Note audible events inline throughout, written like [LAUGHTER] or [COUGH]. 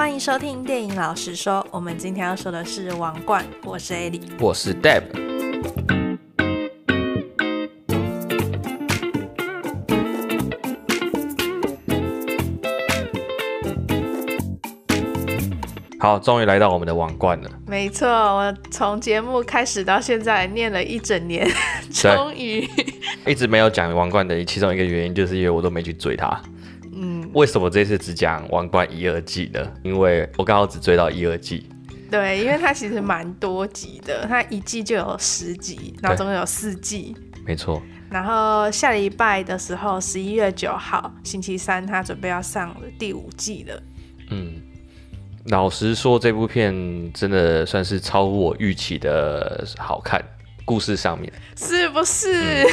欢迎收听电影老实说，我们今天要说的是《王冠》，我是 Ellie，我是 Deb。好，终于来到我们的《王冠》了。没错，我从节目开始到现在念了一整年，终于一直没有讲《王冠》的其中一个原因，就是因为我都没去追它。为什么这次只讲《王冠》一二季呢？因为我刚好只追到一二季。对，因为它其实蛮多集的，它一季就有十集，然后总共有四季。没错。然后下礼拜的时候，十一月九号星期三，它准备要上第五季了。嗯，老实说，这部片真的算是超乎我预期的好看。故事上面是不是？嗯、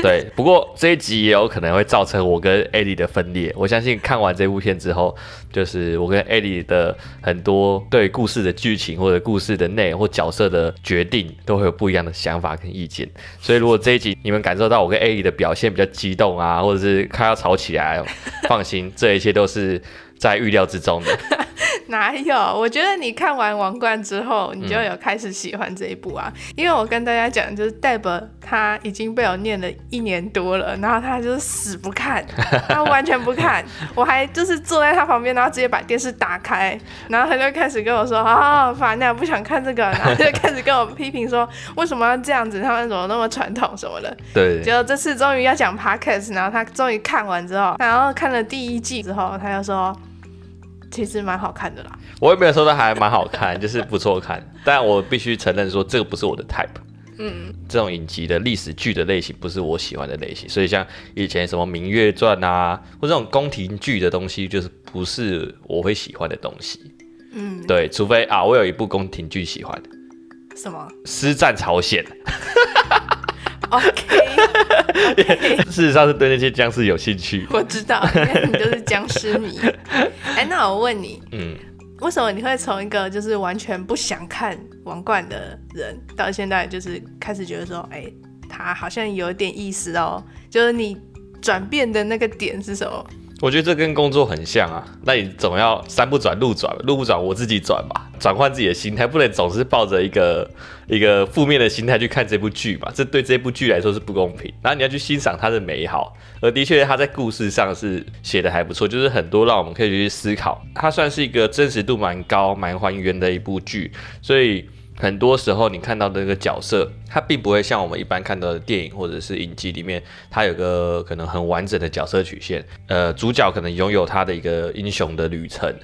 对，不过这一集也有可能会造成我跟艾莉的分裂。我相信看完这部片之后，就是我跟艾莉的很多对故事的剧情或者故事的内容或角色的决定，都会有不一样的想法跟意见。所以如果这一集你们感受到我跟艾莉的表现比较激动啊，或者是快要吵起来，放心，这一切都是在预料之中的。[LAUGHS] 哪有？我觉得你看完《王冠》之后，你就有开始喜欢这一部啊。嗯、因为我跟大家讲，就是 Deb 他已经被我念了一年多了，然后他就是死不看，[LAUGHS] 他完全不看。我还就是坐在他旁边，然后直接把电视打开，然后他就开始跟我说：“啊，烦呀，不想看这个。”然后就开始跟我批评说：“为什么要这样子？他们怎么那么传统什么的？”对。结果这次终于要讲 Podcast，然后他终于看完之后，然后看了第一季之后，他就说。其实蛮好看的啦，我也没有说它还蛮好看，[LAUGHS] 就是不错看。但我必须承认说，这个不是我的 type。嗯，这种影集的历史剧的类型不是我喜欢的类型，所以像以前什么《明月传》啊，或这种宫廷剧的东西，就是不是我会喜欢的东西。嗯，对，除非啊，我有一部宫廷剧喜欢的，什么？师战朝鲜。[LAUGHS] OK，, okay. [LAUGHS] 事实上是对那些僵尸有兴趣。我知道，因为你就是僵尸迷。[LAUGHS] 哎、欸，那我问你，嗯，为什么你会从一个就是完全不想看《王冠》的人，到现在就是开始觉得说，哎、欸，他好像有点意思哦？就是你转变的那个点是什么？我觉得这跟工作很像啊，那你总要山不转路转，路不转我自己转吧，转换自己的心态，不能总是抱着一个一个负面的心态去看这部剧嘛，这对这部剧来说是不公平。然后你要去欣赏它的美好，而的确它在故事上是写的还不错，就是很多让我们可以去思考，它算是一个真实度蛮高、蛮还原的一部剧，所以。很多时候，你看到的那个角色，他并不会像我们一般看到的电影或者是影集里面，他有个可能很完整的角色曲线。呃，主角可能拥有他的一个英雄的旅程，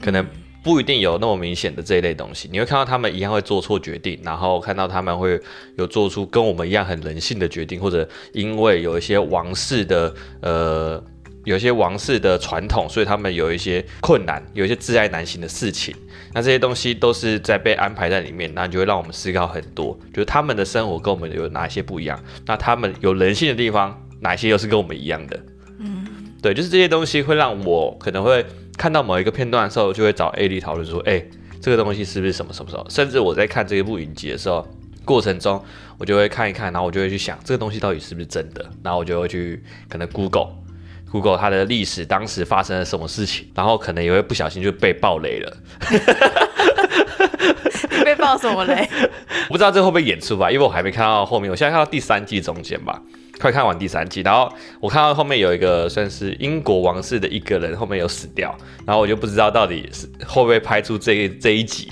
可能不一定有那么明显的这一类东西。你会看到他们一样会做错决定，然后看到他们会有做出跟我们一样很人性的决定，或者因为有一些王室的呃。有一些王室的传统，所以他们有一些困难，有一些窒碍难行的事情。那这些东西都是在被安排在里面，那就会让我们思考很多，就是他们的生活跟我们有哪些不一样？那他们有人性的地方，哪些又是跟我们一样的？嗯，对，就是这些东西会让我可能会看到某一个片段的时候，就会找 A 丽讨论说，哎，这个东西是不是什么什么什么？甚至我在看这一部影集的时候，过程中我就会看一看，然后我就会去想，这个东西到底是不是真的？然后我就会去可能 Google。Google 它的历史，当时发生了什么事情，然后可能也会不小心就被爆雷了。[LAUGHS] 你被爆什么雷？[LAUGHS] 不知道这会不会演出吧，因为我还没看到后面。我现在看到第三季中间吧，快看完第三季，然后我看到后面有一个算是英国王室的一个人后面有死掉，然后我就不知道到底是会不会拍出这一这一集。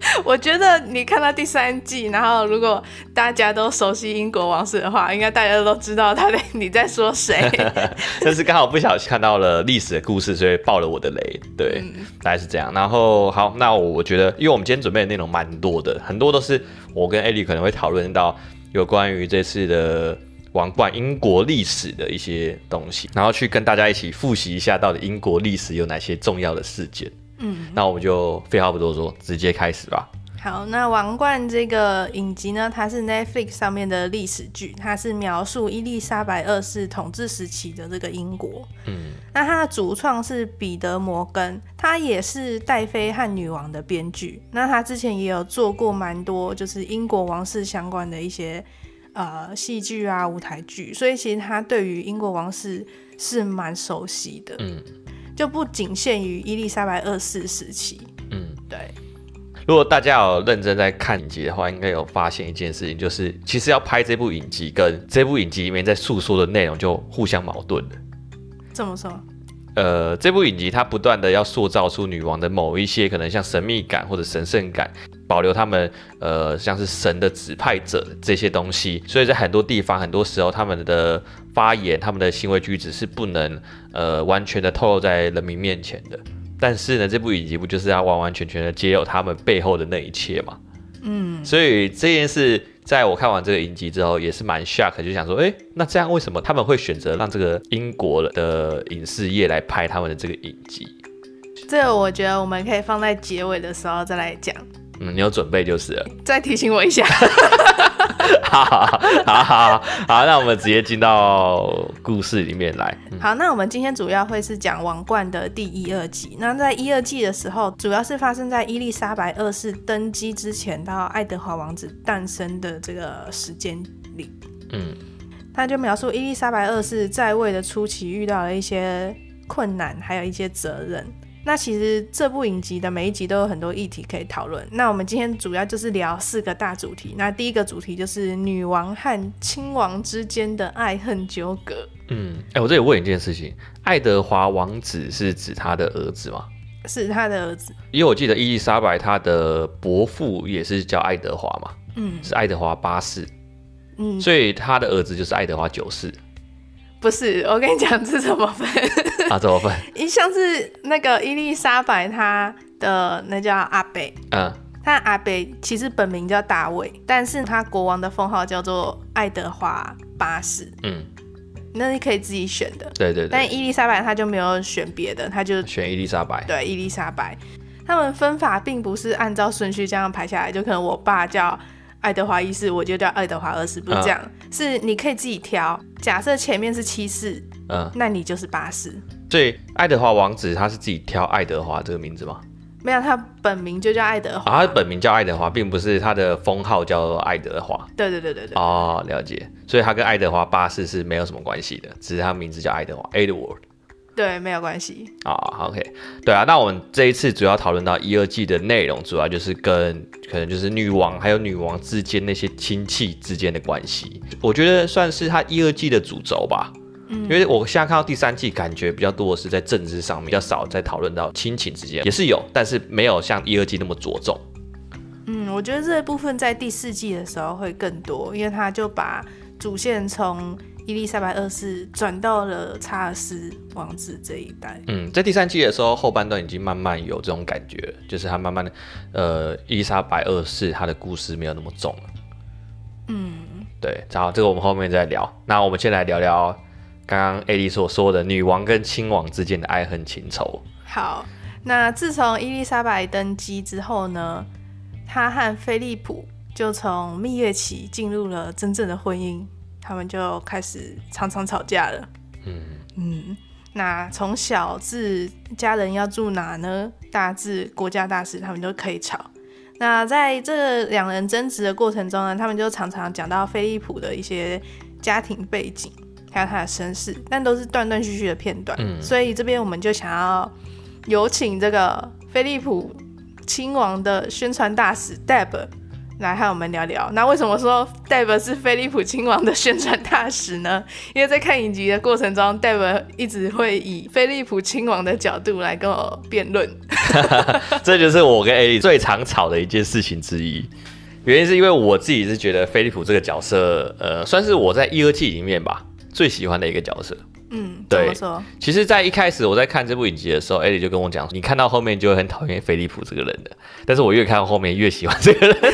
[LAUGHS] 我觉得你看到第三季，然后如果大家都熟悉英国王室的话，应该大家都知道他在你在说谁。[LAUGHS] 但是刚好不小心看到了历史的故事，所以爆了我的雷。对，嗯、大概是这样。然后好，那我觉得，因为我们今天准备的内容蛮多的，很多都是我跟艾莉可能会讨论到有关于这次的王冠英国历史的一些东西，然后去跟大家一起复习一下，到底英国历史有哪些重要的事件。嗯，那我们就废话不多说，直接开始吧。好，那《王冠》这个影集呢，它是 Netflix 上面的历史剧，它是描述伊丽莎白二世统治时期的这个英国。嗯，那它的主创是彼得·摩根，他也是戴妃和女王的编剧。那他之前也有做过蛮多，就是英国王室相关的一些呃戏剧啊、舞台剧，所以其实他对于英国王室是蛮熟悉的。嗯。就不仅限于伊丽莎白二世时期。嗯，对。如果大家有认真在看影集的话，应该有发现一件事情，就是其实要拍这部影集，跟这部影集里面在诉说的内容就互相矛盾了。怎么说？呃，这部影集它不断的要塑造出女王的某一些可能像神秘感或者神圣感，保留他们呃像是神的指派者这些东西，所以在很多地方，很多时候他们的发言、他们的行为举止是不能呃完全的透露在人民面前的。但是呢，这部影集不就是要完完全全的揭露他们背后的那一切嘛？嗯，所以这件事。在我看完这个影集之后，也是蛮 shock，就想说，哎，那这样为什么他们会选择让这个英国的影视业来拍他们的这个影集？这个我觉得我们可以放在结尾的时候再来讲。嗯，你有准备就是了。[LAUGHS] 再提醒我一下。[LAUGHS] 好好好好好，那我们直接进到故事里面来。嗯、好，那我们今天主要会是讲《王冠》的第一、二季。那在一、二季的时候，主要是发生在伊丽莎白二世登基之前到爱德华王子诞生的这个时间里。嗯，他就描述伊丽莎白二世在位的初期遇到了一些困难，还有一些责任。那其实这部影集的每一集都有很多议题可以讨论。那我们今天主要就是聊四个大主题。那第一个主题就是女王和亲王之间的爱恨纠葛。嗯，哎、欸，我这里问一件事情：爱德华王子是指他的儿子吗？是他的儿子。因为我记得伊丽莎白她的伯父也是叫爱德华嘛，嗯，是爱德华八世，嗯，所以他的儿子就是爱德华九世。不是，我跟你讲这怎么分啊？怎么分？一 [LAUGHS] 像是那个伊丽莎白，她的那叫阿贝，嗯，她阿贝其实本名叫大卫，但是他国王的封号叫做爱德华八世，嗯，那你可以自己选的，对对对。但伊丽莎白她就没有选别的，她就选伊丽莎白，对，伊丽莎白。他们分法并不是按照顺序这样排下来，就可能我爸叫。爱德华一世，我就叫爱德华二世，不是这样，嗯、是你可以自己挑。假设前面是七世，嗯，那你就是八世。所以爱德华王子他是自己挑爱德华这个名字吗？没有，他本名就叫爱德华。啊，他本名叫爱德华，并不是他的封号叫爱德华。对对对对对。哦，了解。所以他跟爱德华八世是没有什么关系的，只是他名字叫爱德华，Edward。对，没有关系啊。Oh, OK，对啊，那我们这一次主要讨论到一、二季的内容，主要就是跟可能就是女王还有女王之间那些亲戚之间的关系，我觉得算是他一、二季的主轴吧。嗯，因为我现在看到第三季，感觉比较多的是在政治上面，比较少在讨论到亲情之间，也是有，但是没有像一、二季那么着重。嗯，我觉得这部分在第四季的时候会更多，因为他就把主线从。伊丽莎白二世转到了查尔斯王子这一代。嗯，在第三季的时候，后半段已经慢慢有这种感觉，就是他慢慢的，呃，伊丽莎白二世他的故事没有那么重了。嗯，对，然后这个我们后面再聊。那我们先来聊聊刚刚艾莉所说的女王跟亲王之间的爱恨情仇。好，那自从伊丽莎白登基之后呢，她和菲利普就从蜜月期进入了真正的婚姻。他们就开始常常吵架了。嗯嗯，那从小至家人要住哪呢？大至国家大事，他们都可以吵。那在这两人争执的过程中呢，他们就常常讲到菲利普的一些家庭背景，还有他的身世，但都是断断续续的片段。嗯，所以这边我们就想要有请这个菲利普亲王的宣传大使 Deb。来和我们聊聊。那为什么说戴伯是菲利普亲王的宣传大使呢？[LAUGHS] 因为在看影集的过程中，戴伯一直会以菲利普亲王的角度来跟我辩论。[LAUGHS] 这就是我跟艾莉最常吵的一件事情之一。原因是因为我自己是觉得菲利普这个角色，呃，算是我在一、二季里面吧最喜欢的一个角色。嗯，对。其实，在一开始我在看这部影集的时候，艾莉就跟我讲，你看到后面就会很讨厌菲利普这个人的。但是我越看到后面 [LAUGHS] 越喜欢这个人。[LAUGHS]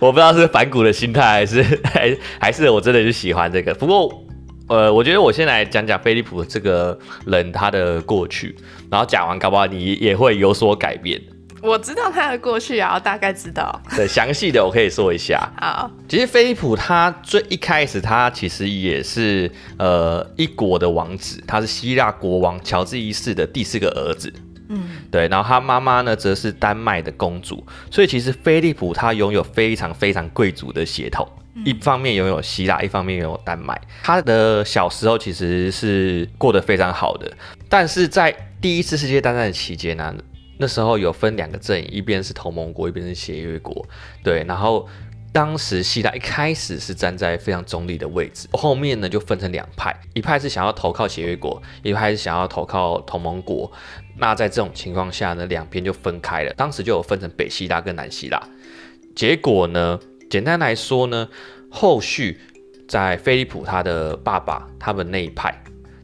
我不知道是反骨的心态，还是 [LAUGHS] 还还是我真的就喜欢这个。不过，呃，我觉得我先来讲讲菲利普这个人他的过去，然后讲完，搞不好你也会有所改变。我知道他的过去啊，我大概知道。[LAUGHS] 对，详细的我可以说一下。好，其实菲利普他最一开始，他其实也是呃一国的王子，他是希腊国王乔治一世的第四个儿子。嗯，对。然后他妈妈呢，则是丹麦的公主，所以其实菲利普他拥有非常非常贵族的血统，嗯、一方面拥有希腊，一方面拥有丹麦。他的小时候其实是过得非常好的，但是在第一次世界大战的期间呢、啊，那时候有分两个阵营，一边是同盟国，一边是协约国，对，然后。当时希腊一开始是站在非常中立的位置，后面呢就分成两派，一派是想要投靠协约国，一派是想要投靠同盟国。那在这种情况下呢，两边就分开了。当时就有分成北希腊跟南希腊。结果呢，简单来说呢，后续在菲利普他的爸爸他们那一派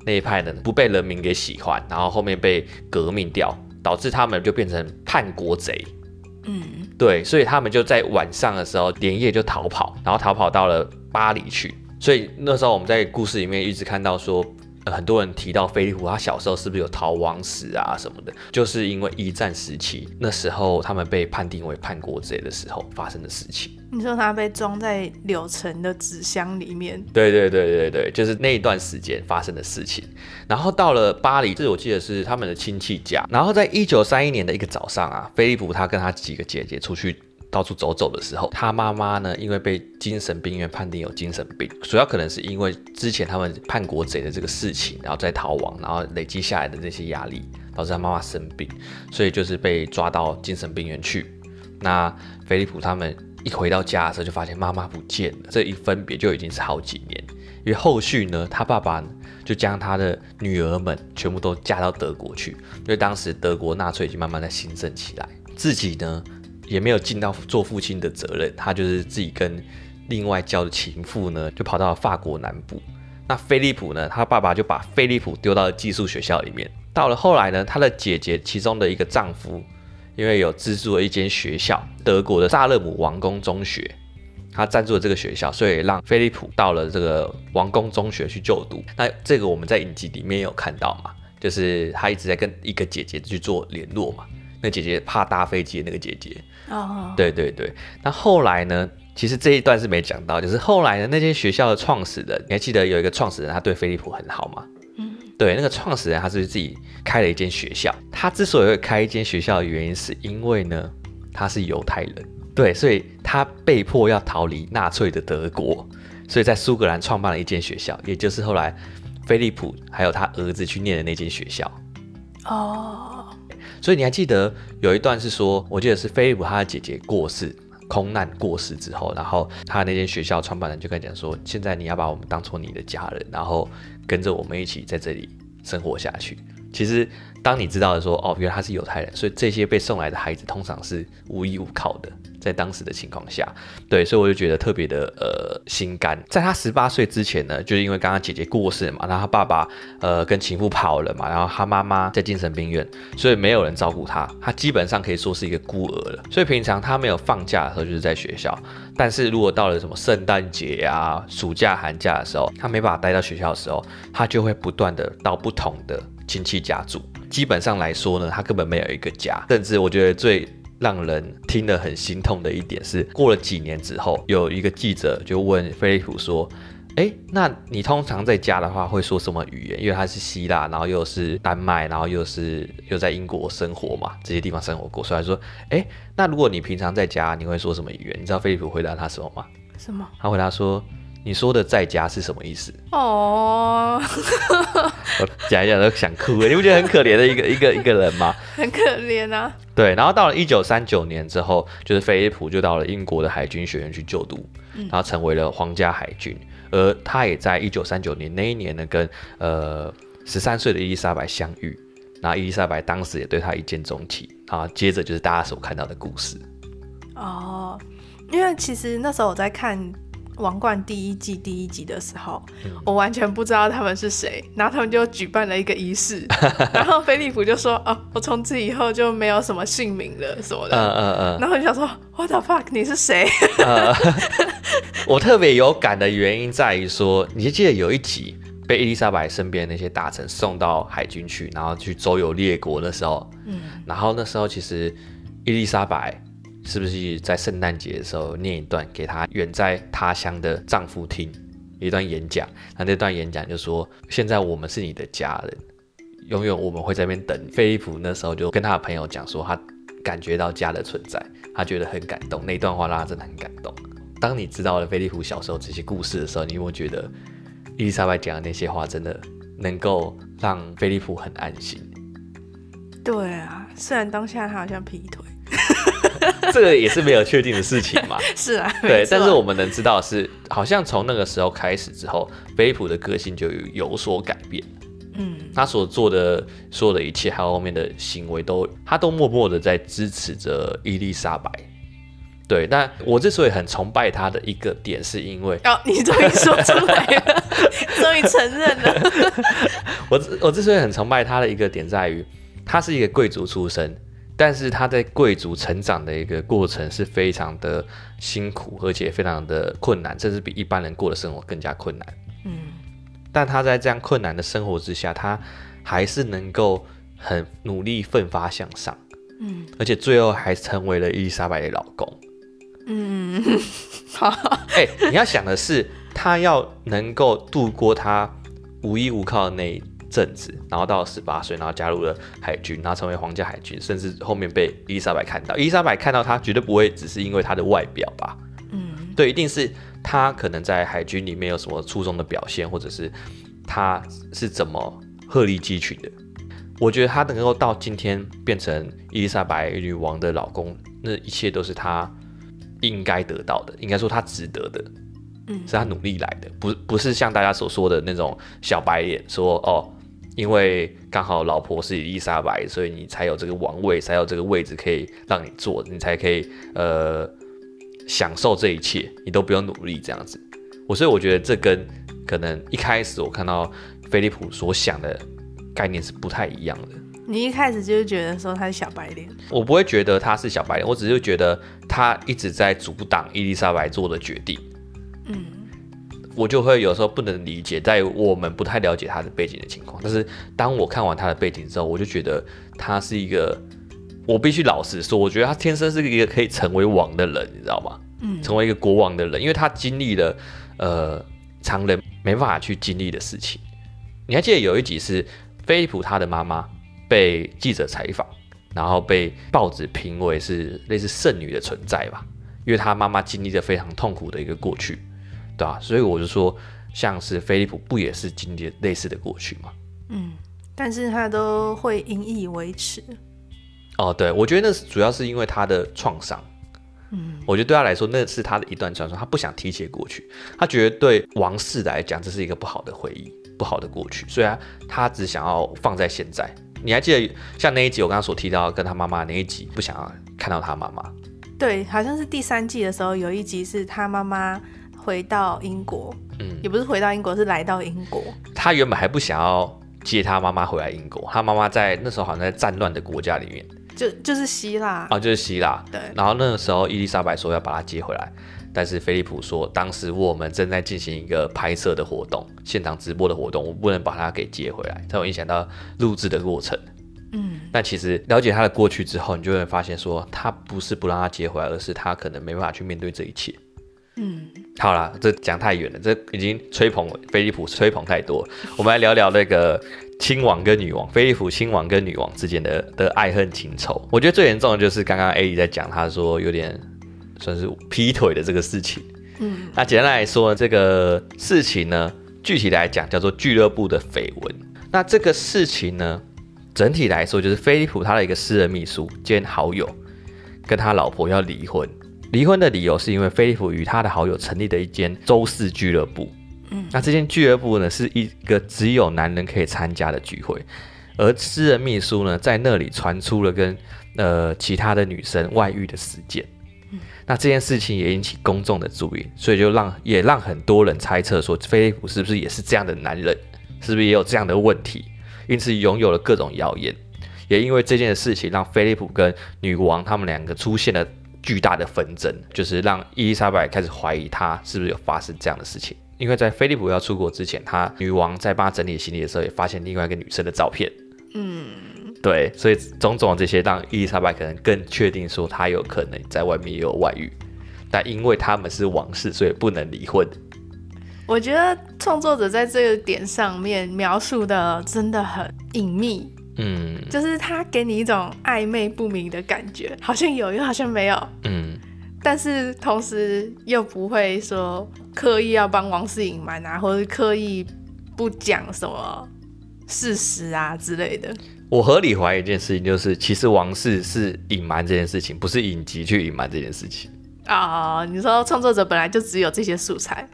那一派呢不被人民给喜欢，然后后面被革命掉，导致他们就变成叛国贼。嗯，对，所以他们就在晚上的时候连夜就逃跑，然后逃跑到了巴黎去。所以那时候我们在故事里面一直看到说。呃，很多人提到菲利普，他小时候是不是有逃亡史啊什么的？就是因为一战时期那时候他们被判定为叛国贼的时候发生的事情。你说他被装在柳橙的纸箱里面？对对对对对，就是那一段时间发生的事情。然后到了巴黎，这我记得是他们的亲戚家。然后在一九三一年的一个早上啊，菲利普他跟他几个姐姐出去。到处走走的时候，他妈妈呢，因为被精神病院判定有精神病，主要可能是因为之前他们叛国贼的这个事情，然后再逃亡，然后累积下来的这些压力，导致他妈妈生病，所以就是被抓到精神病院去。那菲利普他们一回到家的时候，就发现妈妈不见了，这一分别就已经是好几年。因为后续呢，他爸爸就将他的女儿们全部都嫁到德国去，因为当时德国纳粹已经慢慢在兴盛起来，自己呢。也没有尽到做父亲的责任，他就是自己跟另外交的情妇呢，就跑到了法国南部。那菲利普呢，他爸爸就把菲利普丢到了寄宿学校里面。到了后来呢，他的姐姐其中的一个丈夫，因为有资助了一间学校，德国的萨勒姆王宫中学，他赞助了这个学校，所以让菲利普到了这个王宫中学去就读。那这个我们在影集里面有看到嘛，就是他一直在跟一个姐姐去做联络嘛。那姐姐怕搭飞机的那个姐姐，哦，oh. 对对对。那后来呢？其实这一段是没讲到，就是后来呢，那间学校的创始人，你还记得有一个创始人，他对飞利浦很好吗？嗯，对，那个创始人他是自己开了一间学校。他之所以会开一间学校的原因，是因为呢，他是犹太人，对，所以他被迫要逃离纳粹的德国，所以在苏格兰创办了一间学校，也就是后来菲利普还有他儿子去念的那间学校。哦。所以你还记得有一段是说，我记得是菲利普他的姐姐过世，空难过世之后，然后他那间学校创办人就跟他讲说，现在你要把我们当做你的家人，然后跟着我们一起在这里生活下去。其实当你知道的说，哦，原来他是犹太人，所以这些被送来的孩子通常是无依无靠的。在当时的情况下，对，所以我就觉得特别的呃心甘。在他十八岁之前呢，就是因为刚刚姐姐过世嘛，然后他爸爸呃跟情妇跑了嘛，然后他妈妈在精神病院，所以没有人照顾他，他基本上可以说是一个孤儿了。所以平常他没有放假的时候就是在学校，但是如果到了什么圣诞节呀、暑假、寒假的时候，他没办法待到学校的时候，他就会不断的到不同的亲戚家住。基本上来说呢，他根本没有一个家，甚至我觉得最。让人听得很心痛的一点是，过了几年之后，有一个记者就问菲利普说：“诶，那你通常在家的话会说什么语言？因为他是希腊，然后又是丹麦，然后又是又在英国生活嘛，这些地方生活过，所以他说：诶，那如果你平常在家，你会说什么语言？你知道菲利普回答他什么吗？什么？他回答说。”你说的在家是什么意思？哦，我讲一讲都想哭，你不觉得很可怜的一个 [LAUGHS] 一个一个人吗？很可怜啊。对，然后到了一九三九年之后，就是菲利普就到了英国的海军学院去就读，然后成为了皇家海军。而他也在一九三九年那一年呢，跟呃十三岁的伊丽莎白相遇，然后伊丽莎白当时也对他一见钟情。啊，接着就是大家所看到的故事。哦，因为其实那时候我在看。王冠第一季第一集的时候，嗯、我完全不知道他们是谁，然后他们就举办了一个仪式，[LAUGHS] 然后菲利普就说：“哦，我从此以后就没有什么姓名了什么的。嗯”嗯嗯嗯。然后我就想说：“What the fuck？你是谁？”嗯、[LAUGHS] 我特别有感的原因在于说，你就记得有一集被伊丽莎白身边那些大臣送到海军去，然后去周游列国的时候，嗯，然后那时候其实伊丽莎白。是不是在圣诞节的时候念一段给她远在他乡的丈夫听一段演讲？那那段演讲就说：“现在我们是你的家人，永远我们会在那边等。菲利普那时候就跟他的朋友讲说，他感觉到家的存在，他觉得很感动。那段话让他真的很感动。当你知道了菲利普小时候这些故事的时候，你有没有觉得伊丽莎白讲的那些话真的能够让菲利普很安心？对啊，虽然当下他好像劈腿，[LAUGHS] 这个也是没有确定的事情嘛。[LAUGHS] 是啊，对，但是我们能知道是，好像从那个时候开始之后，菲利普的个性就有有所改变。嗯，他所做的所有的一切，还有后面的行为都，都他都默默的在支持着伊丽莎白。对，那我之所以很崇拜他的一个点，是因为哦，你终于说出来了，[LAUGHS] 终于承认了。我我之所以很崇拜他的一个点，在于他是一个贵族出身，但是他在贵族成长的一个过程是非常的辛苦，而且非常的困难，甚至比一般人过的生活更加困难。嗯，但他在这样困难的生活之下，他还是能够很努力奋发向上。嗯，而且最后还成为了伊丽莎白的老公。嗯，好。[LAUGHS] 哎、欸，你要想的是，他要能够度过他无依无靠的那一阵子，然后到十八岁，然后加入了海军，然后成为皇家海军，甚至后面被伊丽莎白看到。伊丽莎白看到他，绝对不会只是因为他的外表吧？嗯，对，一定是他可能在海军里面有什么出众的表现，或者是他是怎么鹤立鸡群的。我觉得他能够到今天变成伊丽莎白女王的老公，那一切都是他。应该得到的，应该说他值得的，嗯，是他努力来的，不不是像大家所说的那种小白脸，说哦，因为刚好老婆是伊丽莎白，所以你才有这个王位，才有这个位置可以让你坐，你才可以呃享受这一切，你都不用努力这样子。我所以我觉得这跟可能一开始我看到菲利普所想的概念是不太一样的。你一开始就是觉得说他是小白脸，我不会觉得他是小白脸，我只是觉得他一直在阻挡伊丽莎白做的决定。嗯，我就会有时候不能理解，在我们不太了解他的背景的情况。但是当我看完他的背景之后，我就觉得他是一个，我必须老实说，我觉得他天生是一个可以成为王的人，你知道吗？嗯，成为一个国王的人，因为他经历了呃常人没办法去经历的事情。你还记得有一集是菲利普他的妈妈？被记者采访，然后被报纸评为是类似圣女的存在吧，因为他妈妈经历着非常痛苦的一个过去，对吧？所以我就说，像是菲利普不也是经历类似的过去吗？嗯，但是他都会引以为耻。哦，对，我觉得那是主要是因为他的创伤。嗯，我觉得对他来说，那是他的一段传说，他不想提起过去，他觉得对王室来讲这是一个不好的回忆，不好的过去，所以他他只想要放在现在。你还记得像那一集我刚刚所提到跟他妈妈那一集，不想要看到他妈妈。对，好像是第三季的时候有一集是他妈妈回到英国，嗯，也不是回到英国，是来到英国。他原本还不想要接他妈妈回来英国，他妈妈在那时候好像在战乱的国家里面，就就是希腊啊，就是希腊。对，然后那个时候伊丽莎白说要把他接回来。但是菲利普说，当时我们正在进行一个拍摄的活动，现场直播的活动，我不能把他给接回来，这会影响到录制的过程。嗯，但其实了解他的过去之后，你就会发现说，他不是不让他接回来，而是他可能没办法去面对这一切。嗯，好啦，这讲太远了，这已经吹捧菲利普吹捧太多。我们来聊聊那个亲王跟女王，菲利普亲王跟女王之间的的爱恨情仇。我觉得最严重的就是刚刚 A 在讲，他说有点。算是劈腿的这个事情，嗯，那简单来说呢，这个事情呢，具体来讲叫做俱乐部的绯闻。那这个事情呢，整体来说就是菲利普他的一个私人秘书兼好友，跟他老婆要离婚。离婚的理由是因为菲利普与他的好友成立的一间周四俱乐部，嗯，那这间俱乐部呢是一个只有男人可以参加的聚会，而私人秘书呢在那里传出了跟呃其他的女生外遇的事件。嗯。那这件事情也引起公众的注意，所以就让也让很多人猜测说，菲利普是不是也是这样的男人，是不是也有这样的问题，因此拥有了各种谣言。也因为这件事情，让菲利普跟女王他们两个出现了巨大的纷争，就是让伊丽莎白开始怀疑他是不是有发生这样的事情。因为在菲利普要出国之前，他女王在帮他整理行李的时候，也发现另外一个女生的照片。嗯。对，所以种种这些让伊丽莎白可能更确定说她有可能在外面也有外遇，但因为他们是王室，所以不能离婚。我觉得创作者在这个点上面描述的真的很隐秘，嗯，就是他给你一种暧昧不明的感觉，好像有又好像没有，嗯，但是同时又不会说刻意要帮王室隐瞒啊，或者刻意不讲什么事实啊之类的。我合理怀疑一件事情，就是其实王室是隐瞒这件事情，不是影集去隐瞒这件事情啊。你说创作者本来就只有这些素材。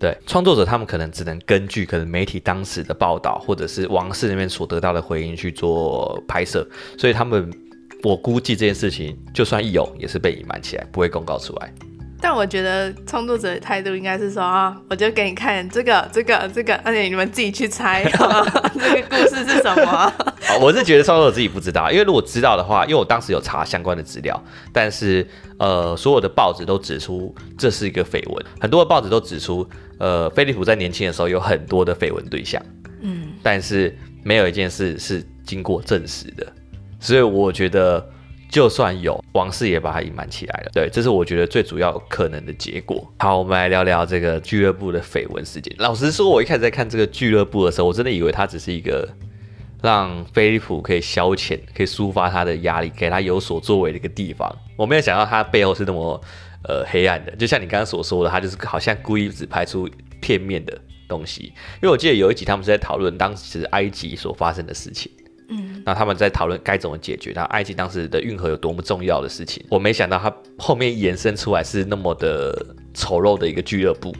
对，创作者他们可能只能根据可能媒体当时的报道，或者是王室那边所得到的回应去做拍摄，所以他们，我估计这件事情就算有，也是被隐瞒起来，不会公告出来。但我觉得创作者的态度应该是说啊，我就给你看这个、这个、这个，而且你们自己去猜，[LAUGHS] 这个故事是什么？[LAUGHS] 好，我是觉得创作者自己不知道，因为如果知道的话，因为我当时有查相关的资料，但是呃，所有的报纸都指出这是一个绯闻，很多的报纸都指出，呃，菲利普在年轻的时候有很多的绯闻对象，嗯，但是没有一件事是经过证实的，所以我觉得。就算有，王室也把它隐瞒起来了。对，这是我觉得最主要可能的结果。好，我们来聊聊这个俱乐部的绯闻事件。老实说，我一开始在看这个俱乐部的时候，我真的以为它只是一个让菲利普可以消遣、可以抒发他的压力、给他有所作为的一个地方。我没有想到他背后是那么呃黑暗的。就像你刚刚所说的，他就是好像故意只拍出片面的东西。因为我记得有一集他们是在讨论当时埃及所发生的事情。嗯，那他们在讨论该怎么解决，那埃及当时的运河有多么重要的事情。我没想到他后面延伸出来是那么的丑陋的一个俱乐部。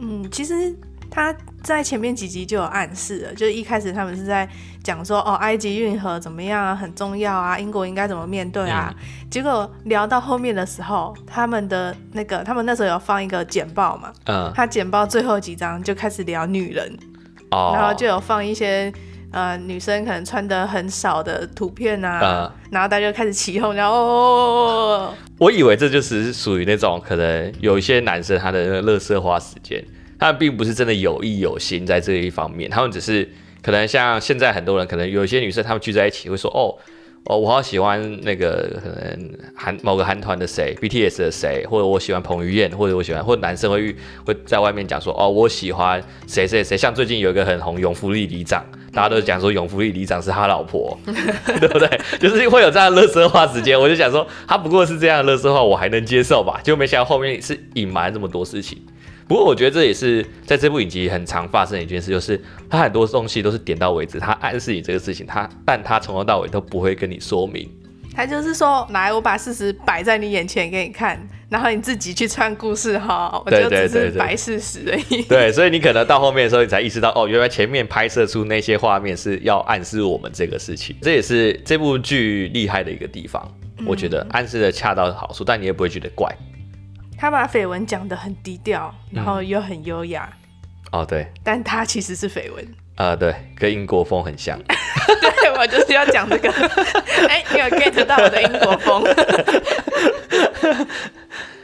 嗯，其实他在前面几集就有暗示了，就是一开始他们是在讲说，哦，埃及运河怎么样啊，很重要啊，英国应该怎么面对啊。嗯，结果聊到后面的时候，他们的那个，他们那时候有放一个简报嘛，嗯，他简报最后几章就开始聊女人，哦，然后就有放一些。呃，女生可能穿的很少的图片啊，呃、然后大家就开始起哄，然后、哦、我以为这就是属于那种可能有一些男生他的那个垃圾花时间，他们并不是真的有意有心在这一方面，他们只是可能像现在很多人可能有一些女生他们聚在一起会说哦。哦，我好喜欢那个可能韩某个韩团的谁，BTS 的谁，或者我喜欢彭于晏，或者我喜欢，或者男生会会在外面讲说，哦，我喜欢谁谁谁，像最近有一个很红永福利里长，大家都讲说永福利里长是他老婆，[LAUGHS] 对不对？就是会有这样的垃圾话时间，我就想说他不过是这样的垃圾话，我还能接受吧，结果没想到后面是隐瞒这么多事情。不过我觉得这也是在这部影集很常发生的一件事，就是他很多东西都是点到为止，他暗示你这个事情，他但他从头到尾都不会跟你说明。他就是说，来，我把事实摆在你眼前给你看，然后你自己去串故事哈，我就只是摆事实而已。对，所以你可能到后面的时候，你才意识到，哦，原来前面拍摄出那些画面是要暗示我们这个事情，这也是这部剧厉害的一个地方。我觉得暗示的恰到好处，但你也不会觉得怪。他把绯闻讲得很低调，然后又很优雅。哦，对。但他其实是绯闻。啊，对，跟英国风很像。[LAUGHS] 对，我就是要讲这个。[LAUGHS] 哎、欸，你有 get 到我的英国风？[LAUGHS]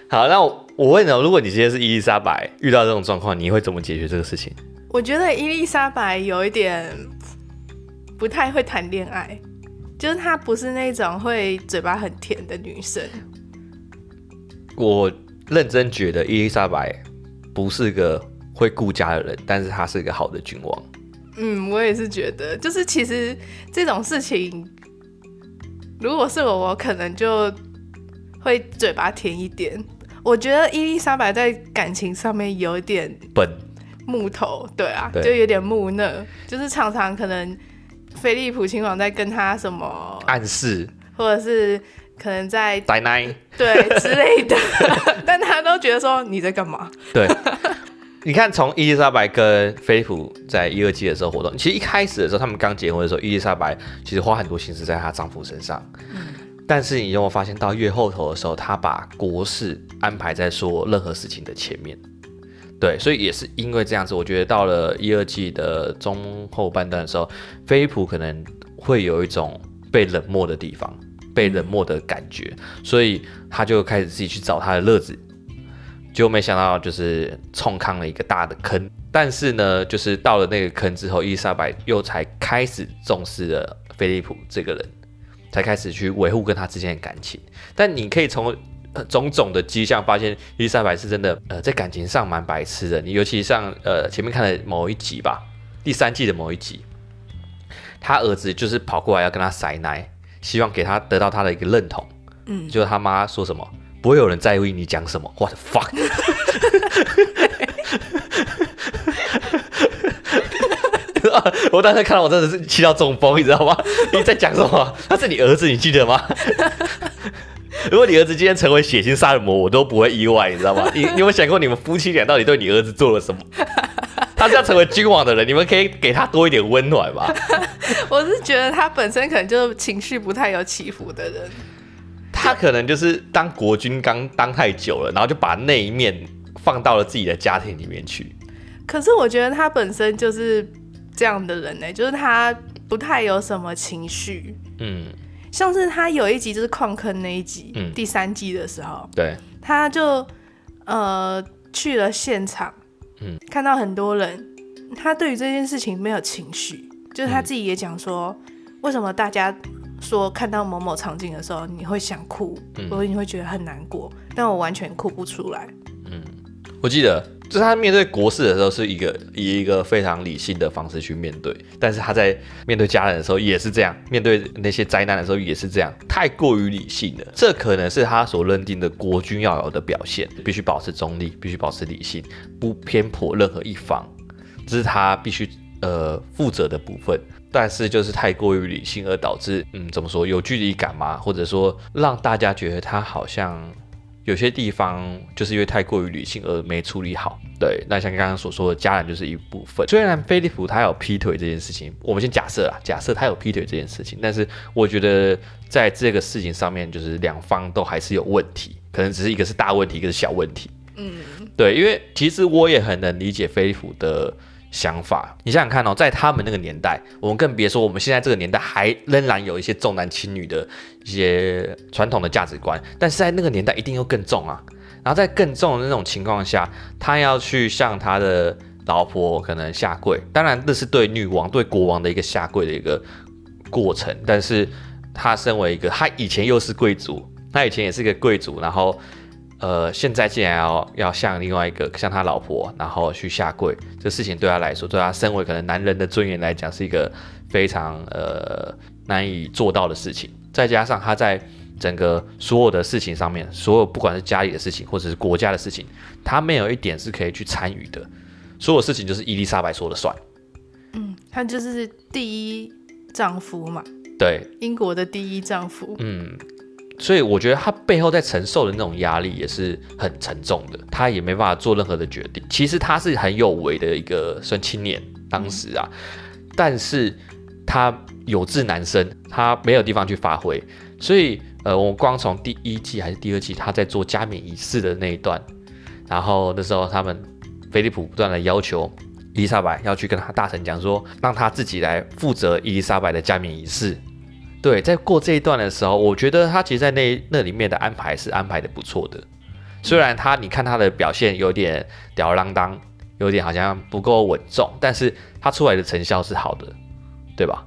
好，那我我问你，如果你今天是伊丽莎白，遇到这种状况，你会怎么解决这个事情？我觉得伊丽莎白有一点不太会谈恋爱，就是她不是那种会嘴巴很甜的女生。我。认真觉得伊丽莎白不是个会顾家的人，但是她是一个好的君王。嗯，我也是觉得，就是其实这种事情，如果是我，我可能就会嘴巴甜一点。我觉得伊丽莎白在感情上面有点笨木头，对啊，对就有点木讷，就是常常可能菲利普亲王在跟他什么暗示，或者是。可能在奶奶对之类的，[LAUGHS] 但他都觉得说你在干嘛？对，你看从伊丽莎白跟菲利普在一二季的时候活动，其实一开始的时候他们刚结婚的时候，伊丽莎白其实花很多心思在她丈夫身上。嗯，但是你有没有发现到越后头的时候，她把国事安排在说任何事情的前面？对，所以也是因为这样子，我觉得到了一二季的中后半段的时候，菲利普可能会有一种被冷漠的地方。被冷漠的感觉，所以他就开始自己去找他的乐子，结果没想到就是冲康了一个大的坑。但是呢，就是到了那个坑之后，伊丽莎白又才开始重视了菲利普这个人，才开始去维护跟他之间的感情。但你可以从种种的迹象发现，伊丽莎白是真的呃在感情上蛮白痴的。你尤其像呃前面看的某一集吧，第三季的某一集。他儿子就是跑过来要跟他塞奶，希望给他得到他的一个认同。嗯，就他妈说什么，不会有人在意你讲什么。What the fuck！[LAUGHS] 我当时看到我真的是气到中风，你知道吗？你在讲什么？他是你儿子，你记得吗？[LAUGHS] 如果你儿子今天成为血腥杀人魔，我都不会意外，你知道吗？你你有没有想过你们夫妻俩到底对你儿子做了什么？他是要成为君王的人，你们可以给他多一点温暖吧？[LAUGHS] 我是觉得他本身可能就是情绪不太有起伏的人。他可能就是当国君刚当太久了，然后就把那一面放到了自己的家庭里面去。可是我觉得他本身就是这样的人呢、欸，就是他不太有什么情绪。嗯，像是他有一集就是矿坑那一集，嗯，第三季的时候，对，他就呃去了现场，嗯，看到很多人，他对于这件事情没有情绪，就是他自己也讲说，嗯、为什么大家。说看到某某场景的时候，你会想哭，或者你会觉得很难过，但我完全哭不出来。嗯，我记得，就是他面对国事的时候，是一个以一个非常理性的方式去面对，但是他在面对家人的时候也是这样，面对那些灾难的时候也是这样，太过于理性了。这可能是他所认定的国君要有的表现，必须保持中立，必须保持理性，不偏颇任何一方，这是他必须呃负责的部分。但是就是太过于理性，而导致嗯，怎么说有距离感嘛，或者说让大家觉得他好像有些地方就是因为太过于理性而没处理好。对，那像刚刚所说的家人就是一部分。虽然菲利普他有劈腿这件事情，我们先假设啊，假设他有劈腿这件事情，但是我觉得在这个事情上面，就是两方都还是有问题，可能只是一个是大问题，一个是小问题。嗯，对，因为其实我也很能理解菲利普的。想法，你想想看哦，在他们那个年代，我们更别说我们现在这个年代还仍然有一些重男轻女的一些传统的价值观，但是在那个年代一定又更重啊。然后在更重的那种情况下，他要去向他的老婆可能下跪，当然这是对女王、对国王的一个下跪的一个过程。但是他身为一个，他以前又是贵族，他以前也是一个贵族，然后。呃，现在既然要要向另外一个向他老婆，然后去下跪，这事情对他来说，对他身为可能男人的尊严来讲，是一个非常呃难以做到的事情。再加上他在整个所有的事情上面，所有不管是家里的事情或者是国家的事情，他没有一点是可以去参与的。所有事情就是伊丽莎白说了算。嗯，他就是第一丈夫嘛。对，英国的第一丈夫。嗯。所以我觉得他背后在承受的那种压力也是很沉重的，他也没办法做任何的决定。其实他是很有为的一个算青年，当时啊，但是他有志难伸，他没有地方去发挥。所以呃，我光从第一季还是第二季，他在做加冕仪式的那一段，然后那时候他们菲利普不断的要求伊丽莎白要去跟他大臣讲说，让他自己来负责伊丽莎白的加冕仪式。对，在过这一段的时候，我觉得他其实，在那那里面的安排是安排的不错的。虽然他，你看他的表现有点吊儿郎当，有点好像不够稳重，但是他出来的成效是好的，对吧？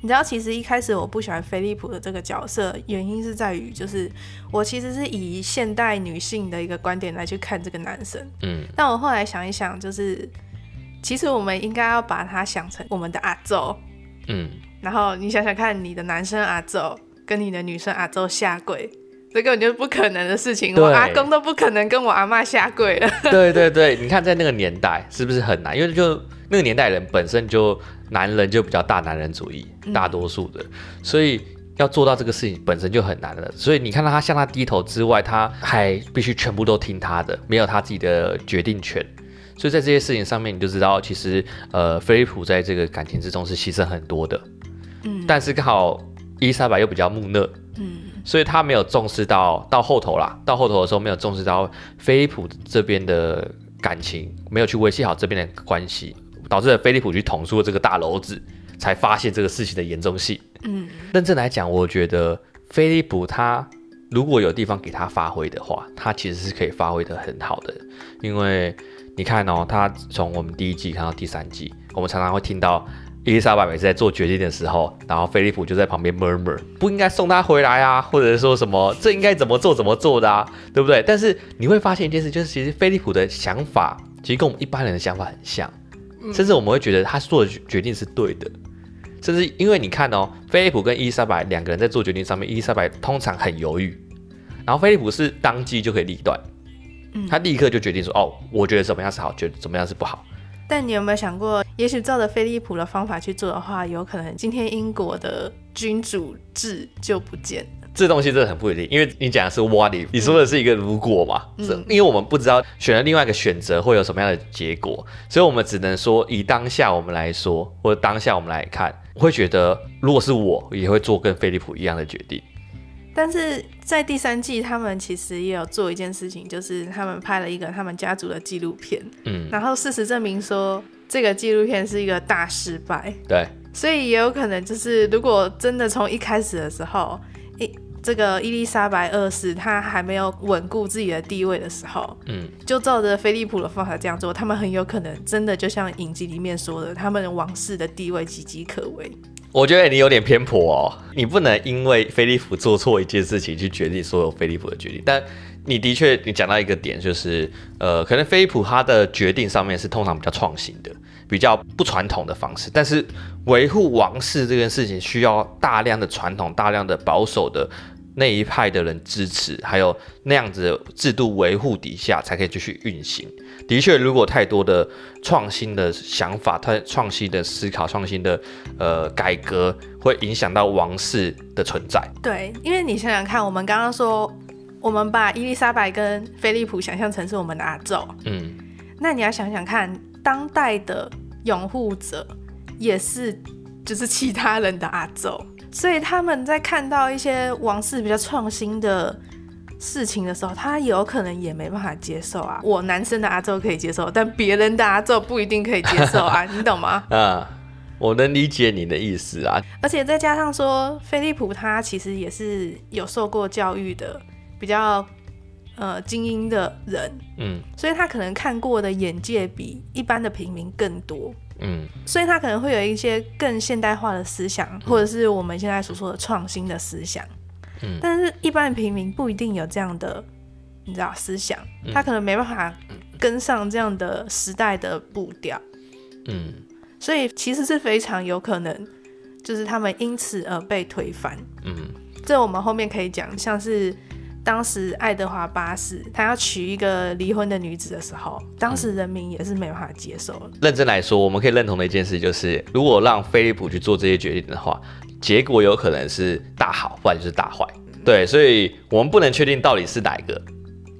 你知道，其实一开始我不喜欢菲利普的这个角色，原因是在于，就是我其实是以现代女性的一个观点来去看这个男生。嗯，但我后来想一想，就是其实我们应该要把他想成我们的阿周。嗯。然后你想想看，你的男生阿祖跟你的女生阿祖下跪，这根本就是不可能的事情。我阿公都不可能跟我阿妈下跪了。[LAUGHS] 对对对，你看在那个年代是不是很难？因为就那个年代人本身就男人就比较大男人主义，大多数的，嗯、所以要做到这个事情本身就很难了。所以你看到他向他低头之外，他还必须全部都听他的，没有他自己的决定权。所以在这些事情上面，你就知道其实呃，菲利普在这个感情之中是牺牲很多的。嗯，但是刚好伊莎白又比较木讷，嗯，所以他没有重视到到后头啦，到后头的时候没有重视到菲利普这边的感情，没有去维系好这边的关系，导致了菲利普去捅出了这个大篓子，才发现这个事情的严重性。嗯，认真来讲，我觉得菲利普他如果有地方给他发挥的话，他其实是可以发挥得很好的，因为你看哦，他从我们第一季看到第三季，我们常常会听到。伊丽莎白每次在做决定的时候，然后菲利普就在旁边 murmur，不应该送他回来啊，或者是说什么这应该怎么做怎么做的啊，对不对？但是你会发现一件事，就是其实菲利普的想法其实跟我们一般人的想法很像，甚至我们会觉得他做的决定是对的，甚至因为你看哦，菲利普跟伊丽莎白两个人在做决定上面，伊丽莎白通常很犹豫，然后菲利普是当机就可以立断，嗯，他立刻就决定说，哦，我觉得怎么样是好，觉得怎么样是不好。但你有没有想过，也许照着飞利浦的方法去做的话，有可能今天英国的君主制就不见了。这东西真的很不一定，因为你讲的是 what if，你说的是一个如果嘛，嗯，是，因为我们不知道选了另外一个选择会有什么样的结果，所以我们只能说以当下我们来说，或者当下我们来看，我会觉得如果是我，也会做跟飞利浦一样的决定。但是在第三季，他们其实也有做一件事情，就是他们拍了一个他们家族的纪录片，嗯，然后事实证明说这个纪录片是一个大失败，对，所以也有可能就是如果真的从一开始的时候。这个伊丽莎白二世她还没有稳固自己的地位的时候，嗯，就照着菲利普的方法这样做，他们很有可能真的就像影集里面说的，他们王室的地位岌岌可危。我觉得你有点偏颇哦，你不能因为菲利普做错一件事情去决定所有菲利普的决定。但你的确，你讲到一个点，就是呃，可能菲利普他的决定上面是通常比较创新的，比较不传统的方式，但是维护王室这件事情需要大量的传统、大量的保守的。那一派的人支持，还有那样子的制度维护底下，才可以继续运行。的确，如果太多的创新的想法、太创新的思考、创新的呃改革，会影响到王室的存在。对，因为你想想看，我们刚刚说，我们把伊丽莎白跟菲利普想象成是我们的阿宙，嗯，那你要想想看，当代的拥护者也是，就是其他人的阿宙。所以他们在看到一些王室比较创新的事情的时候，他有可能也没办法接受啊。我男生的阿宙可以接受，但别人的阿宙不一定可以接受啊，[LAUGHS] 你懂吗？啊，我能理解你的意思啊。而且再加上说，菲利普他其实也是有受过教育的，比较呃精英的人，嗯，所以他可能看过的眼界比一般的平民更多。嗯，所以他可能会有一些更现代化的思想，或者是我们现在所说的创新的思想。嗯，但是一般平民不一定有这样的，你知道思想，他可能没办法跟上这样的时代的步调。嗯，所以其实是非常有可能，就是他们因此而被推翻。嗯，这我们后面可以讲，像是。当时爱德华八世他要娶一个离婚的女子的时候，当时人民也是没办法接受的。认真来说，我们可以认同的一件事就是，如果让菲利普去做这些决定的话，结果有可能是大好，不然就是大坏。对，所以我们不能确定到底是哪一个，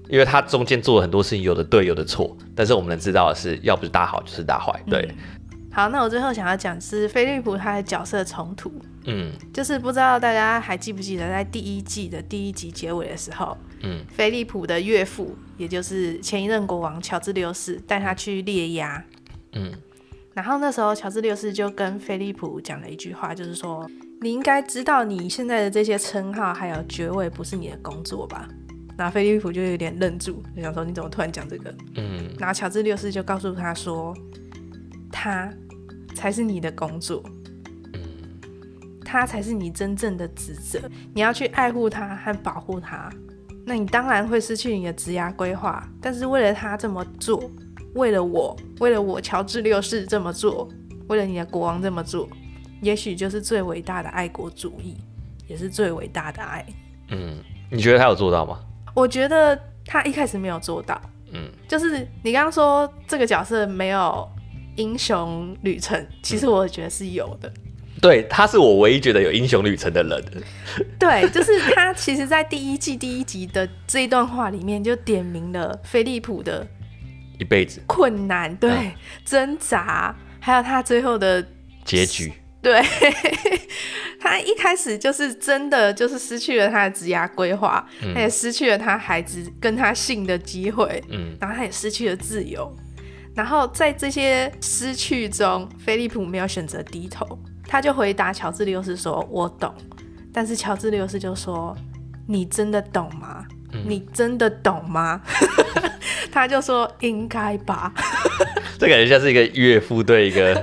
因为他中间做了很多事情，有的对，有的错。但是我们能知道的是，要不是大好，就是大坏。对。嗯好，那我最后想要讲是菲利普他的角色冲突，嗯，就是不知道大家还记不记得在第一季的第一集结尾的时候，嗯，菲利普的岳父，也就是前一任国王乔治六世带他去猎鸭，嗯，然后那时候乔治六世就跟菲利普讲了一句话，就是说你应该知道你现在的这些称号还有爵位不是你的工作吧？然后菲利普就有点愣住，就想说你怎么突然讲这个？嗯，然后乔治六世就告诉他说。他才是你的工作，他才是你真正的职责。你要去爱护他和保护他，那你当然会失去你的职涯规划。但是为了他这么做，为了我，为了我乔治六世这么做，为了你的国王这么做，也许就是最伟大的爱国主义，也是最伟大的爱。嗯，你觉得他有做到吗？我觉得他一开始没有做到。嗯，就是你刚刚说这个角色没有。英雄旅程，其实我觉得是有的。嗯、对，他是我唯一觉得有英雄旅程的人。[LAUGHS] 对，就是他。其实，在第一季第一集的这一段话里面，就点明了菲利普的一辈子困难，对，嗯、挣扎，还有他最后的结局。对，[LAUGHS] 他一开始就是真的就是失去了他的职业规划，嗯、他也失去了他孩子跟他姓的机会，嗯，然后他也失去了自由。然后在这些失去中，菲利普没有选择低头，他就回答乔治六世说：“我懂。”但是乔治六世就说：“你真的懂吗？嗯、你真的懂吗？” [LAUGHS] 他就说：“应该吧。[LAUGHS] ”这感觉像是一个岳父对一个。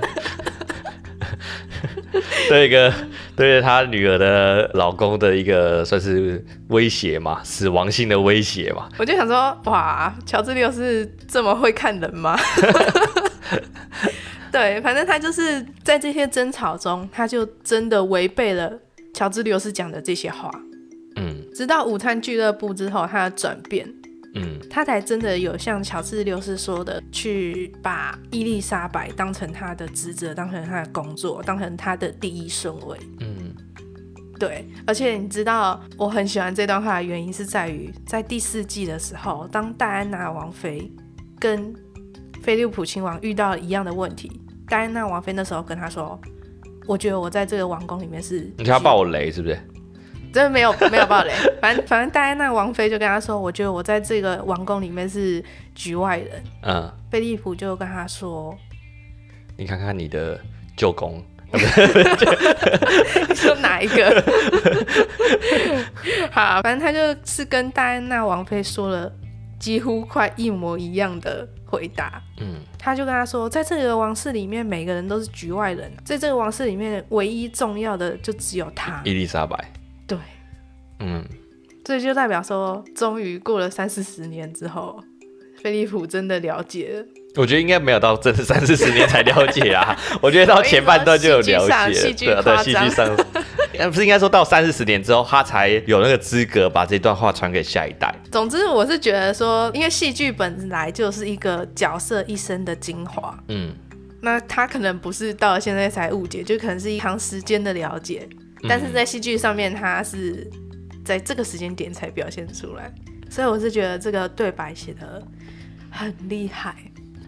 [LAUGHS] 对一个对他女儿的老公的一个算是威胁嘛，死亡性的威胁嘛。我就想说，哇，乔治六是这么会看人吗？[LAUGHS] 对，反正他就是在这些争吵中，他就真的违背了乔治六是讲的这些话。嗯，直到午餐俱乐部之后，他的转变，嗯，他才真的有像乔治六世说的，去把伊丽莎白当成他的职责，当成他的工作，当成他的第一顺位。嗯，对，而且你知道，我很喜欢这段话的原因是在于，在第四季的时候，当戴安娜王妃跟菲利普亲王遇到一样的问题，戴安娜王妃那时候跟他说：“我觉得我在这个王宫里面是……你看他爆我雷是不是？真的没有没有暴雷，[LAUGHS] 反正反正戴安娜王妃就跟他说：我觉得我在这个王宫里面是局外人。嗯，菲利普就跟他说：你看看你的舅公，[LAUGHS] 你说哪一个？[LAUGHS] 好，反正他就是跟戴安娜王妃说了几乎快一模一样的。”回答，嗯，他就跟他说，在这个王室里面，每个人都是局外人，在这个王室里面，唯一重要的就只有他，伊丽莎白。对，嗯，这就代表说，终于过了三四十年之后，飞利浦真的了解了。我觉得应该没有到真的三四十年才了解啊，我觉得到前半段就有了解，对对，戏剧上。[LAUGHS] 不是应该说到三四十年之后，他才有那个资格把这段话传给下一代。总之，我是觉得说，因为戏剧本来就是一个角色一生的精华，嗯，那他可能不是到了现在才误解，就可能是一长时间的了解，但是在戏剧上面，他是在这个时间点才表现出来，所以我是觉得这个对白写的很厉害。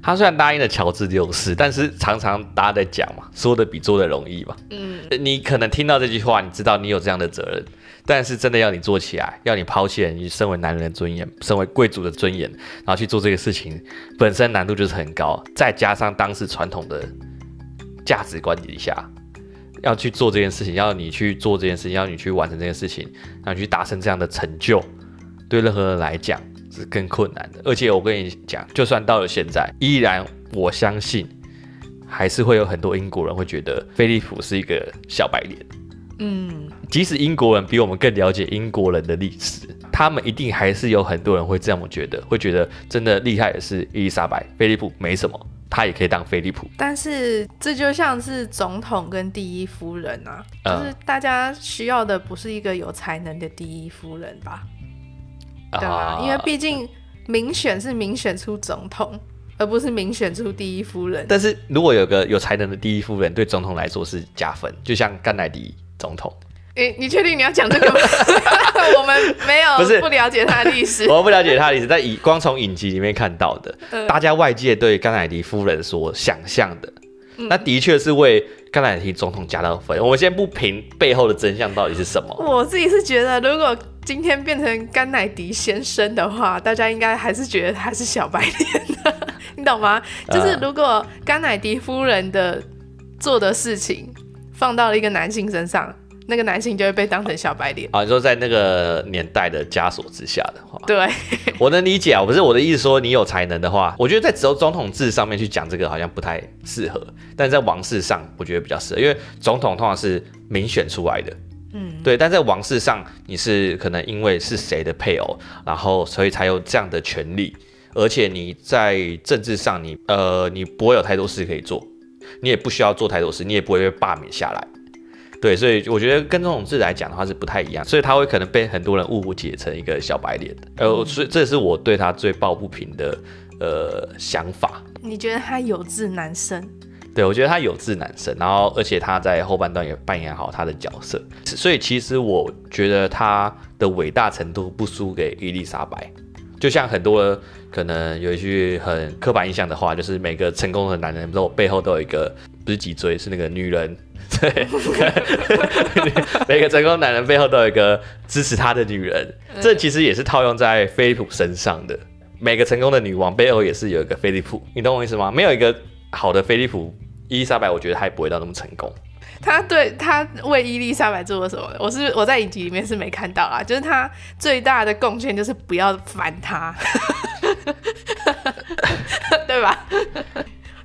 他虽然答应了乔治六世，但是常常大家在讲嘛，说的比做的容易嘛。嗯，你可能听到这句话，你知道你有这样的责任，但是真的要你做起来，要你抛弃了你身为男人的尊严，身为贵族的尊严，然后去做这个事情，本身难度就是很高。再加上当时传统的价值观底下，要去做这件事情，要你去做这件事情，要你去完成这件事情，让你去达成这样的成就，对任何人来讲。是更困难的，而且我跟你讲，就算到了现在，依然我相信，还是会有很多英国人会觉得菲利普是一个小白脸。嗯，即使英国人比我们更了解英国人的历史，他们一定还是有很多人会这么觉得，会觉得真的厉害的是伊丽莎白，菲利普没什么，他也可以当飞利浦。但是这就像是总统跟第一夫人啊，嗯，就是大家需要的不是一个有才能的第一夫人吧？对啊，因为毕竟民选是民选出总统，而不是民选出第一夫人。但是如果有个有才能的第一夫人，对总统来说是加分，就像甘乃迪总统。诶，你确定你要讲这个吗？[LAUGHS] 我们没有，不是不了解他的历史。我们不了解他的历史，但以光从影集里面看到的，呃、大家外界对甘乃迪夫人所想象的，嗯、那的确是为甘乃迪总统加了分。我们先不评背后的真相到底是什么。我自己是觉得，如果今天变成甘乃迪先生的话，大家应该还是觉得他是小白脸的，[LAUGHS] 你懂吗？就是如果甘乃迪夫人的做的事情放到了一个男性身上，那个男性就会被当成小白脸啊。你说在那个年代的枷锁之下的话，对，我能理解啊。不是我的意思说，你有才能的话，我觉得在只有总统制上面去讲这个好像不太适合，但在王室上，我觉得比较适合，因为总统通常是民选出来的。嗯，对，但在王室上，你是可能因为是谁的配偶，然后所以才有这样的权利，而且你在政治上你，你呃，你不会有太多事可以做，你也不需要做太多事，你也不会被罢免下来。对，所以我觉得跟这种字来讲的话是不太一样，所以他会可能被很多人误解成一个小白脸，呃，所以这是我对他最抱不平的呃想法。你觉得他有志男生？对，我觉得他有志男生，然后而且他在后半段也扮演好他的角色，所以其实我觉得他的伟大程度不输给伊丽莎白。就像很多可能有一句很刻板印象的话，就是每个成功的男人都背后都有一个不是脊椎，是那个女人。[LAUGHS] 对，[LAUGHS] 每个成功男人背后都有一个支持他的女人，这其实也是套用在菲利普身上的。每个成功的女王背后也是有一个菲利普，你懂我意思吗？没有一个。好的，菲利普伊丽莎白，我觉得她也不会到那么成功。他对他为伊丽莎白做了什么？我是我在影集里面是没看到啊，就是他最大的贡献就是不要烦他，[LAUGHS] 对吧？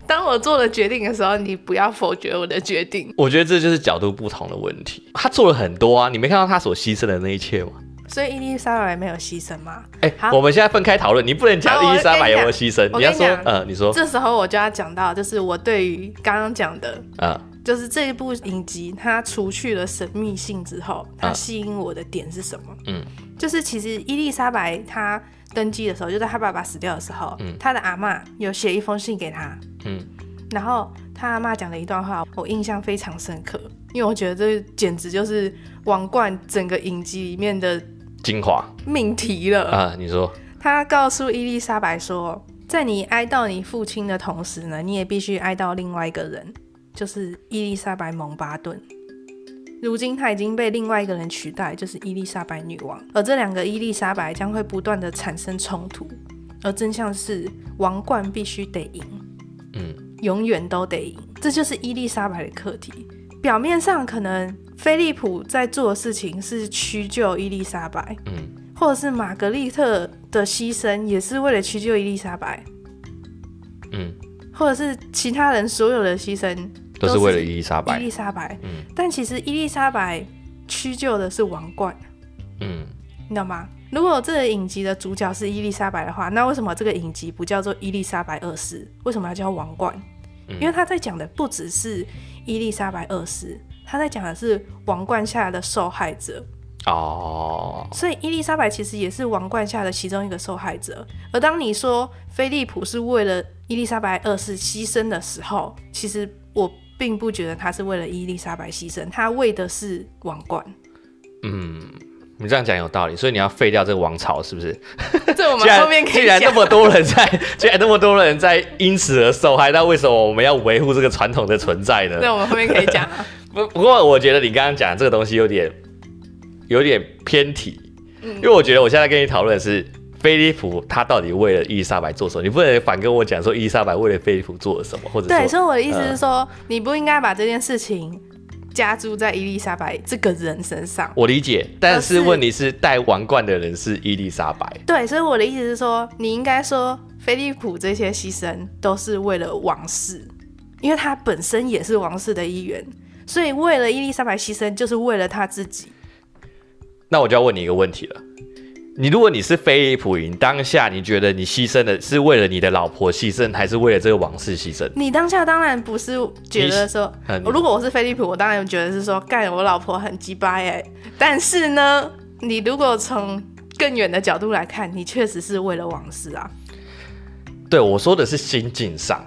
当我做了决定的时候，你不要否决我的决定。我觉得这就是角度不同的问题。他做了很多啊，你没看到他所牺牲的那一切吗？所以伊丽莎白没有牺牲吗？哎、欸，我们现在分开讨论，你不能讲伊丽莎白有没有牺牲，你，你要说，呃，你说。这时候我就要讲到，就是我对于刚刚讲的，啊，就是这一部影集，它除去了神秘性之后，它吸引我的点是什么？嗯，就是其实伊丽莎白她登基的时候，就在他爸爸死掉的时候，嗯，他的阿妈有写一封信给他，嗯，然后他阿妈讲了一段话，我印象非常深刻，因为我觉得这简直就是《王冠》整个影集里面的。精华命题了啊！你说，他告诉伊丽莎白说，在你哀悼你父亲的同时呢，你也必须哀悼另外一个人，就是伊丽莎白蒙巴顿。如今她已经被另外一个人取代，就是伊丽莎白女王。而这两个伊丽莎白将会不断的产生冲突，而真相是王冠必须得赢，嗯，永远都得赢。这就是伊丽莎白的课题。表面上可能。菲利普在做的事情是屈就伊丽莎白，嗯，或者是玛格丽特的牺牲也是为了屈就伊丽莎白，嗯，或者是其他人所有的牺牲都是为了伊丽莎白，伊丽莎白，嗯，但其实伊丽莎白屈就的是王冠，嗯，你知道吗？如果这个影集的主角是伊丽莎白的话，那为什么这个影集不叫做伊丽莎白二世？为什么要叫王冠？嗯，因为他在讲的不只是伊丽莎白二世。他在讲的是王冠下的受害者哦，所以伊丽莎白其实也是王冠下的其中一个受害者。而当你说菲利普是为了伊丽莎白二世牺牲的时候，其实我并不觉得他是为了伊丽莎白牺牲，他为的是王冠。嗯，你这样讲有道理，所以你要废掉这个王朝，是不是？这我们 [LAUGHS] 后面可以讲。既然那么多人在，[LAUGHS] 既然那么多人在因此而受害，那为什么我们要维护这个传统的存在呢？那我们后面可以讲啊。[LAUGHS] 不不过，我觉得你刚刚讲这个东西有点有点偏题，嗯，因为我觉得我现在跟你讨论的是菲利普他到底为了伊丽莎白做什么，你不能反跟我讲说伊丽莎白为了菲利普做了什么，或者对，所以我的意思是说，呃、你不应该把这件事情加注在伊丽莎白这个人身上。我理解，但是问题是戴王冠的人是伊丽莎白。对，所以我的意思是说，你应该说菲利普这些牺牲都是为了王室，因为他本身也是王室的一员。所以，为了伊丽莎白牺牲，就是为了他自己。那我就要问你一个问题了：你如果你是菲利普，你当下你觉得你牺牲的是为了你的老婆牺牲，还是为了这个王室牺牲？你当下当然不是觉得说，如果我是菲利普，我当然觉得是说，干我老婆很鸡巴哎。但是呢，你如果从更远的角度来看，你确实是为了王室啊。对，我说的是心境上。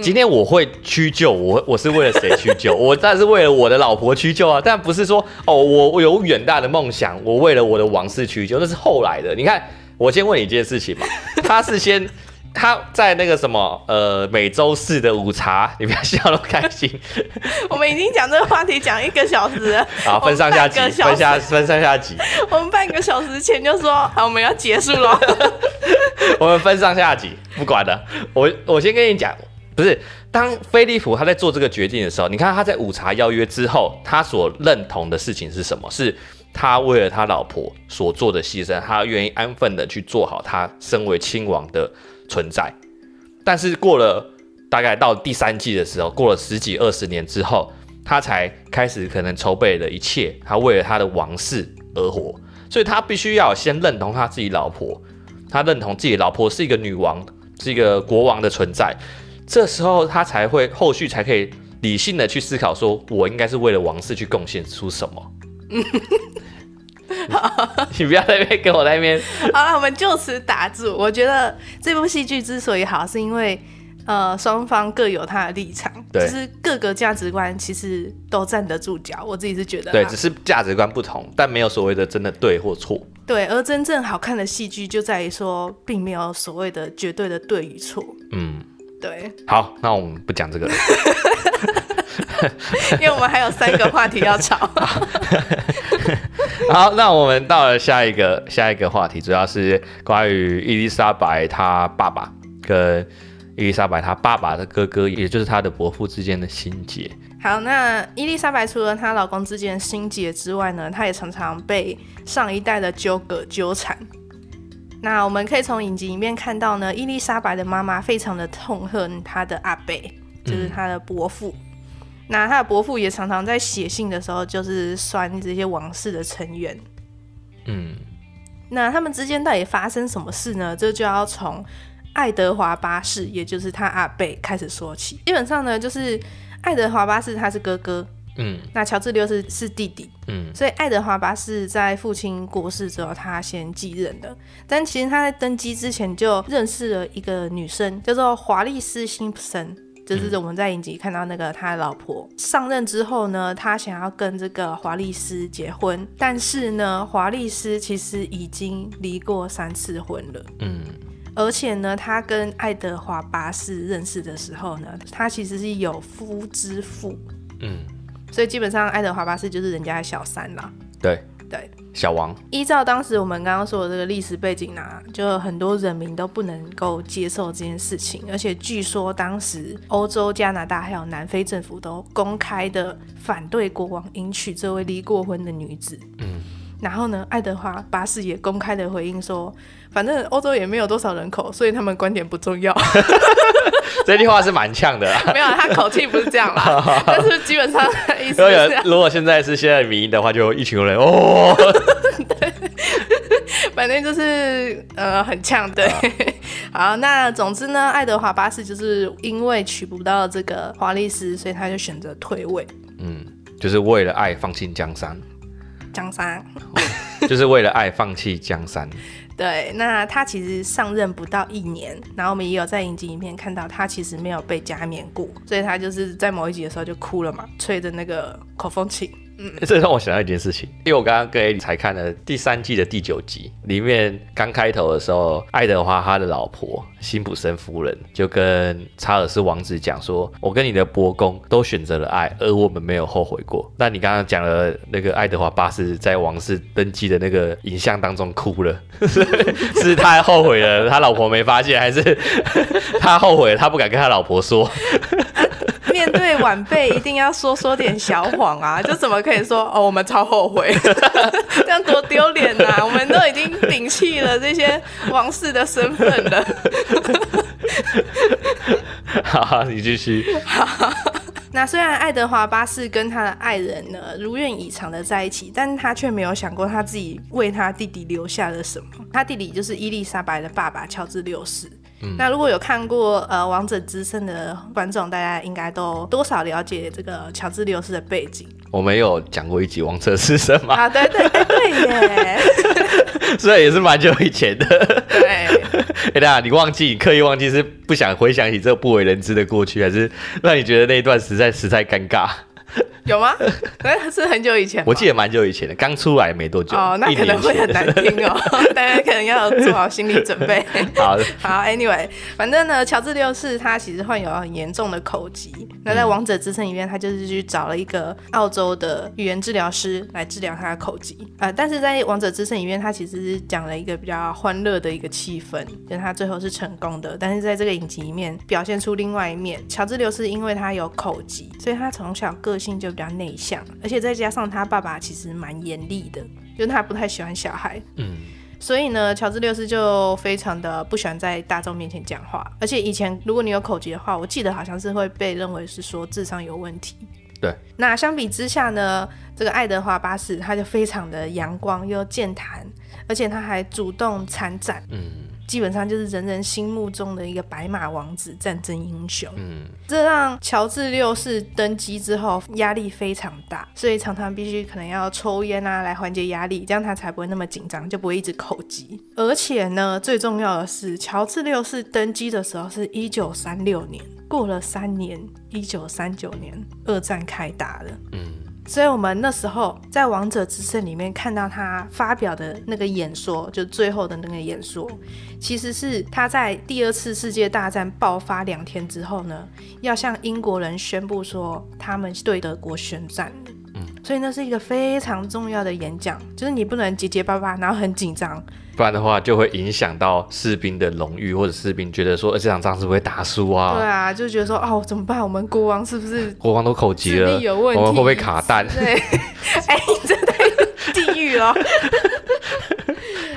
今天我会屈就，我我是为了谁屈就？[LAUGHS] 我当然是为了我的老婆屈就啊，但不是说哦，我我有远大的梦想，我为了我的王室屈就，那是后来的。你看，我先问你一件事情嘛，[LAUGHS] 他是先他在那个什么呃每周四的午茶，你不要笑那么开心。[LAUGHS] 我们已经讲这个话题讲一个小时了，好，分上下集，分下分上下集。我们半个小时前就说好，我们要结束了。我们分上下集，不管了。我我先跟你讲。不是，当菲利普他在做这个决定的时候，你看他在午茶邀约之后，他所认同的事情是什么？是他为了他老婆所做的牺牲，他愿意安分的去做好他身为亲王的存在。但是过了大概到第三季的时候，过了十几二十年之后，他才开始可能筹备了一切，他为了他的王室而活，所以他必须要先认同他自己老婆，他认同自己老婆是一个女王，是一个国王的存在。这时候他才会后续才可以理性的去思考，说我应该是为了王室去贡献出什么。[LAUGHS] [LAUGHS] 你不要在那边跟我在那边。好了，我们就此打住。我觉得这部戏剧之所以好，是因为呃双方各有他的立场，对，就是各个价值观其实都站得住脚。我自己是觉得，对，只是价值观不同，但没有所谓的真的对或错。对，而真正好看的戏剧就在于说，并没有所谓的绝对的对与错。嗯。对，好，那我们不讲这个了，[LAUGHS] 因为我们还有三个话题要吵。[LAUGHS] 好，那我们到了下一个下一个话题，主要是关于伊丽莎白她爸爸跟伊丽莎白她爸爸的哥哥，也就是她的伯父之间的心结。好，那伊丽莎白除了她老公之间的心结之外呢，她也常常被上一代的纠葛纠缠。那我们可以从影集里面看到呢，伊丽莎白的妈妈非常的痛恨她的阿贝，就是她的伯父。嗯。那她的伯父也常常在写信的时候，就是酸这些王室的成员。嗯，那他们之间到底发生什么事呢？这就要从爱德华八世，也就是他阿贝开始说起。基本上呢，就是爱德华八世他是哥哥，嗯，那乔治六世是弟弟，嗯，所以爱德华八世在父亲过世之后，他先继任的。但其实他在登基之前就认识了一个女生，叫做华丽丝·辛普森。就是我们在影集看到那个他的老婆上任之后呢，他想要跟这个华丽丝结婚，但是呢，华丽丝其实已经离过三次婚了。嗯，而且呢，他跟爱德华八世认识的时候呢，他其实是有夫之妇。嗯，所以基本上爱德华八世就是人家的小三啦。对。对，小王依照当时我们刚刚说的这个历史背景啊，就很多人民都不能够接受这件事情，而且据说当时欧洲、加拿大还有南非政府都公开的反对国王迎娶这位离过婚的女子。嗯，然后呢，爱德华八世也公开的回应说，反正欧洲也没有多少人口，所以他们观点不重要。[LAUGHS] 这句话是蛮呛的啦，[LAUGHS] 没有，他口气不是这样啦，[LAUGHS] 但是基本上的意思是，如果现在是现在民意的话，就一群人哦，对，反正就是呃很呛，对，好，那总之呢，爱德华八世就是因为娶不到这个华丽丝，所以他就选择退位，嗯，就是为了爱放弃江山，江山，就是为了爱放弃江山。[LAUGHS] 对，那他其实上任不到一年，然后我们也有在影集里面看到他其实没有被加冕过，所以他就是在某一集的时候就哭了嘛，吹着那个口风琴。这让我想到一件事情，因为我刚刚跟艾莉才看了第三季的第九集，里面刚开头的时候，爱德华他的老婆辛普森夫人就跟查尔斯王子讲说：“我跟你的伯公都选择了爱，而我们没有后悔过。”那你刚刚讲了那个爱德华八世在王室登基的那个影像当中哭了，[LAUGHS] 是他后悔了，他老婆没发现，还是 [LAUGHS] 他后悔了，他不敢跟他老婆说？面对晚辈一定要说说点小谎啊，[LAUGHS] 就怎么可以说哦，我们超后悔，[LAUGHS] 这样多丢脸呐！[LAUGHS] 我们都已经摒弃了这些王室的身份了。好，你继续。好，那虽然爱德华八世跟他的爱人呢如愿以偿的在一起，但他却没有想过他自己为他弟弟留下了什么。他弟弟就是伊丽莎白的爸爸乔治六世。嗯、那如果有看过呃《王者之声》的观众，大家应该都多少了解这个乔治六世的背景。我们有讲过一集《王者之声》吗？啊，对对对对耶，[LAUGHS] 所以也是蛮久以前的。对，[LAUGHS] 哎，大家你忘记，你刻意忘记是不想回想起这个不为人知的过去，还是让你觉得那一段实在实在尴尬？[LAUGHS] 有吗？是很久以前，我记得蛮久以前的，刚出来没多久。哦，那可能会很难听哦，[LAUGHS] 大家可能要做好心理准备。[LAUGHS] 好的，好，Anyway，反正呢，乔治六世他其实患有很严重的口疾，那在《王者之声》里面，他就是去找了一个澳洲的语言治疗师来治疗他的口疾啊、呃。但是在《王者之声》里面，他其实是讲了一个比较欢乐的一个气氛，就是他最后是成功的。但是在这个影集里面，表现出另外一面。乔治六世因为他有口疾，所以他从小个性就比较内向，而且再加上他爸爸其实蛮严厉的，就是他不太喜欢小孩，嗯，所以呢，乔治六世就非常的不喜欢在大众面前讲话，而且以前如果你有口疾的话，我记得好像是会被认为是说智商有问题。对，那相比之下呢，这个爱德华八世他就非常的阳光又健谈，而且他还主动参战，嗯。基本上就是人人心目中的一个白马王子、战争英雄。嗯，这让乔治六世登基之后压力非常大，所以常常必须可能要抽烟啊来缓解压力，这样他才不会那么紧张，就不会一直口疾。而且呢，最重要的是，乔治六世登基的时候是一九三六年，过了三年，一九三九年，二战开打了。嗯。所以，我们那时候在《王者之声》里面看到他发表的那个演说，就最后的那个演说，其实是他在第二次世界大战爆发两天之后呢，要向英国人宣布说他们对德国宣战。嗯，所以那是一个非常重要的演讲，就是你不能结结巴巴，然后很紧张。不然的话，就会影响到士兵的荣誉，或者士兵觉得说，呃，这场仗是不是会打输啊？对啊，就觉得说，哦，怎么办？我们国王是不是国王都口疾了？有问题，我们会不会卡弹？对，[LAUGHS] 哎、欸，你真的 [LAUGHS] 地狱了。[LAUGHS]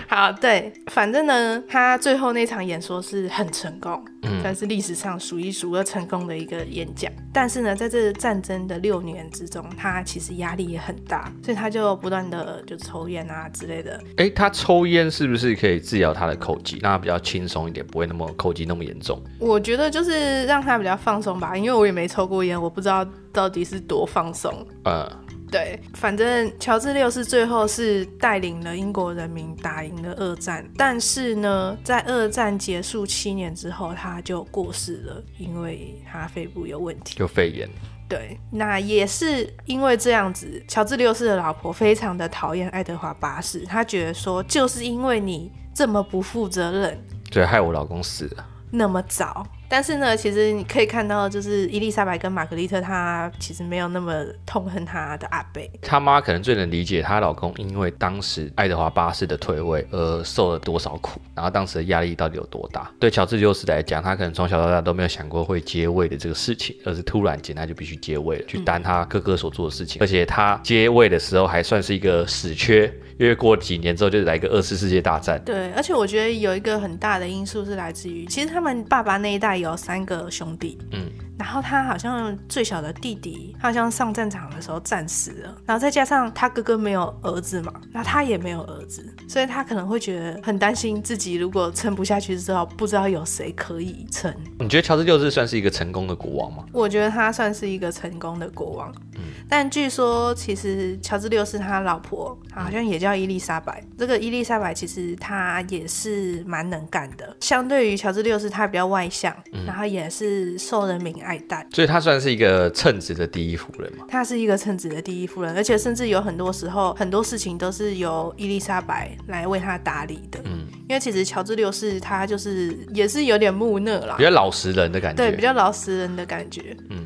好，对，反正呢，他最后那场演说是很成功，嗯，算是历史上数一数二成功的一个演讲。但是呢，在这个战争的六年之中，他其实压力也很大，所以他就不断的就抽烟啊之类的。哎，他抽烟是不是可以治疗他的口疾，让他比较轻松一点，不会那么口疾那么严重？我觉得就是让他比较放松吧，因为我也没抽过烟，我不知道到底是多放松。嗯。对，反正乔治六世最后是带领了英国人民打赢了二战，但是呢，在二战结束七年之后，他就过世了，因为他肺部有问题，有肺炎。对，那也是因为这样子，乔治六世的老婆非常的讨厌爱德华八世，她觉得说，就是因为你这么不负责任，对害我老公死了那么早。但是呢，其实你可以看到，就是伊丽莎白跟玛格丽特，她其实没有那么痛恨她的阿贝。她妈可能最能理解她老公，因为当时爱德华八世的退位而受了多少苦，然后当时的压力到底有多大。对乔治六世来讲，他可能从小到大都没有想过会接位的这个事情，而是突然间他就必须接位了，去担他哥哥所做的事情。而且他接位的时候还算是一个死缺。因为过几年之后就来一个二次世界大战。对，而且我觉得有一个很大的因素是来自于，其实他们爸爸那一代有三个兄弟。嗯。然后他好像最小的弟弟，他好像上战场的时候战死了。然后再加上他哥哥没有儿子嘛，那他也没有儿子，所以他可能会觉得很担心自己如果撑不下去之后，不知道有谁可以撑。你觉得乔治六世算是一个成功的国王吗？我觉得他算是一个成功的国王。嗯。但据说其实乔治六世他老婆好像也叫伊丽莎白。这个伊丽莎白其实她也是蛮能干的，相对于乔治六世，他比较外向，然后也是受人民爱戴，所以他算是一个称职的第一夫人嘛？他是一个称职的第一夫人，而且甚至有很多时候很多事情都是由伊丽莎白来为他打理的。嗯，因为其实乔治六世他就是也是有点木讷啦，比较老实人的感觉。对，比较老实人的感觉。嗯嗯，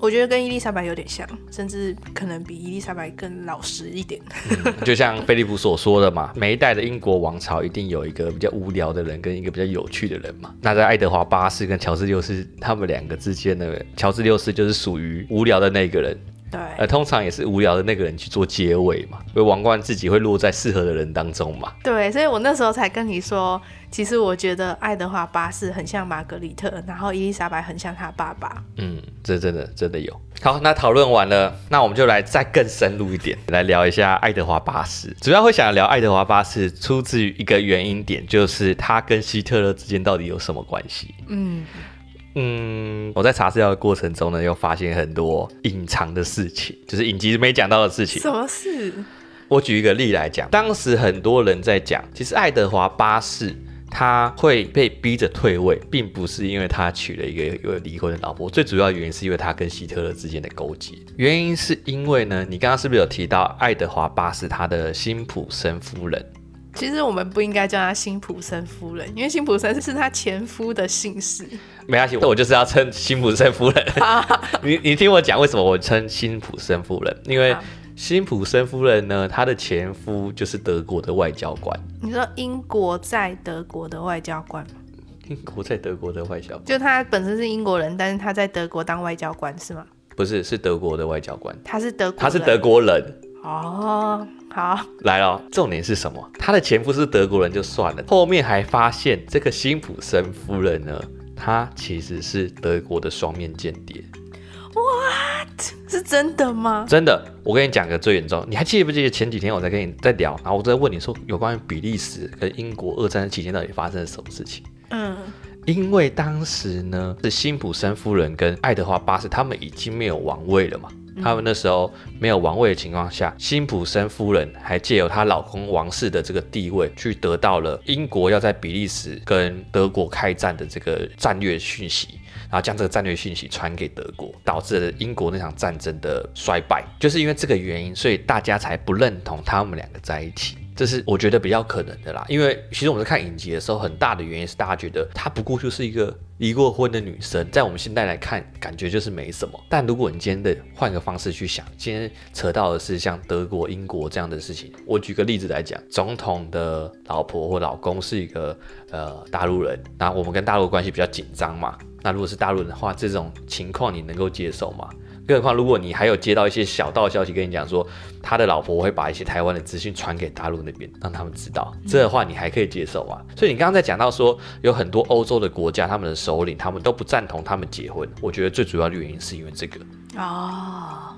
我觉得跟伊丽莎白有点像，甚至可能比伊丽莎白更老实一点。就像菲利普所说的嘛，每一代的英国王朝一定有一个比较无聊的人跟一个比较有趣的人嘛。那在爱德华八世跟乔治六世他们两个之间。的乔治六世就是属于无聊的那个人，对，呃，通常也是无聊的那个人去做结尾嘛，因为王冠自己会落在适合的人当中嘛。对，所以我那时候才跟你说，其实我觉得爱德华八世很像玛格丽特，然后伊丽莎白很像他爸爸。嗯，这真的真的有。好，那讨论完了，那我们就来再更深入一点，来聊一下爱德华八世。主要会想聊爱德华八世，出自于一个原因点，就是他跟希特勒之间到底有什么关系？嗯。嗯，我在查资料的过程中呢，又发现很多隐藏的事情，就是影集没讲到的事情。什么事？我举一个例来讲，当时很多人在讲，其实爱德华八世他会被逼着退位，并不是因为他娶了一个一个离婚的老婆，最主要原因是因为他跟希特勒之间的勾结。原因是因为呢，你刚刚是不是有提到爱德华八世他的辛普森夫人？其实我们不应该叫她辛普森夫人，因为辛普森是她前夫的姓氏。没关系，我就是要称辛普森夫人。[LAUGHS] [LAUGHS] 你你听我讲，为什么我称辛普森夫人？因为辛普森夫人呢，她的前夫就是德国的外交官。你说英国在德国的外交官吗？英国在德国的外交官，就他本身是英国人，但是他在德国当外交官是吗？不是，是德国的外交官。他是德国，他是德国人。哦。好，来了，重点是什么？他的前夫是德国人就算了，后面还发现这个辛普森夫人呢，她其实是德国的双面间谍。What？是真的吗？真的，我跟你讲个最严重，你还记不记得前几天我在跟你在聊，然后我在问你说有关于比利时跟英国二战期间到底发生了什么事情？嗯，因为当时呢是辛普森夫人跟爱德华八世他们已经没有王位了嘛。他们那时候没有王位的情况下，辛普森夫人还借由她老公王室的这个地位，去得到了英国要在比利时跟德国开战的这个战略讯息，然后将这个战略讯息传给德国，导致了英国那场战争的衰败。就是因为这个原因，所以大家才不认同他们两个在一起。这是我觉得比较可能的啦，因为其实我们在看影集的时候，很大的原因是大家觉得她不过就是一个离过婚的女生，在我们现在来看，感觉就是没什么。但如果你今天的换个方式去想，今天扯到的是像德国、英国这样的事情，我举个例子来讲，总统的老婆或老公是一个呃大陆人，那我们跟大陆关系比较紧张嘛，那如果是大陆人的话，这种情况你能够接受吗？更何况如果你还有接到一些小道消息跟你讲说，他的老婆会把一些台湾的资讯传给大陆那边，让他们知道，这的话你还可以接受啊。所以你刚刚在讲到说，有很多欧洲的国家，他们的首领他们都不赞同他们结婚，我觉得最主要的原因是因为这个哦。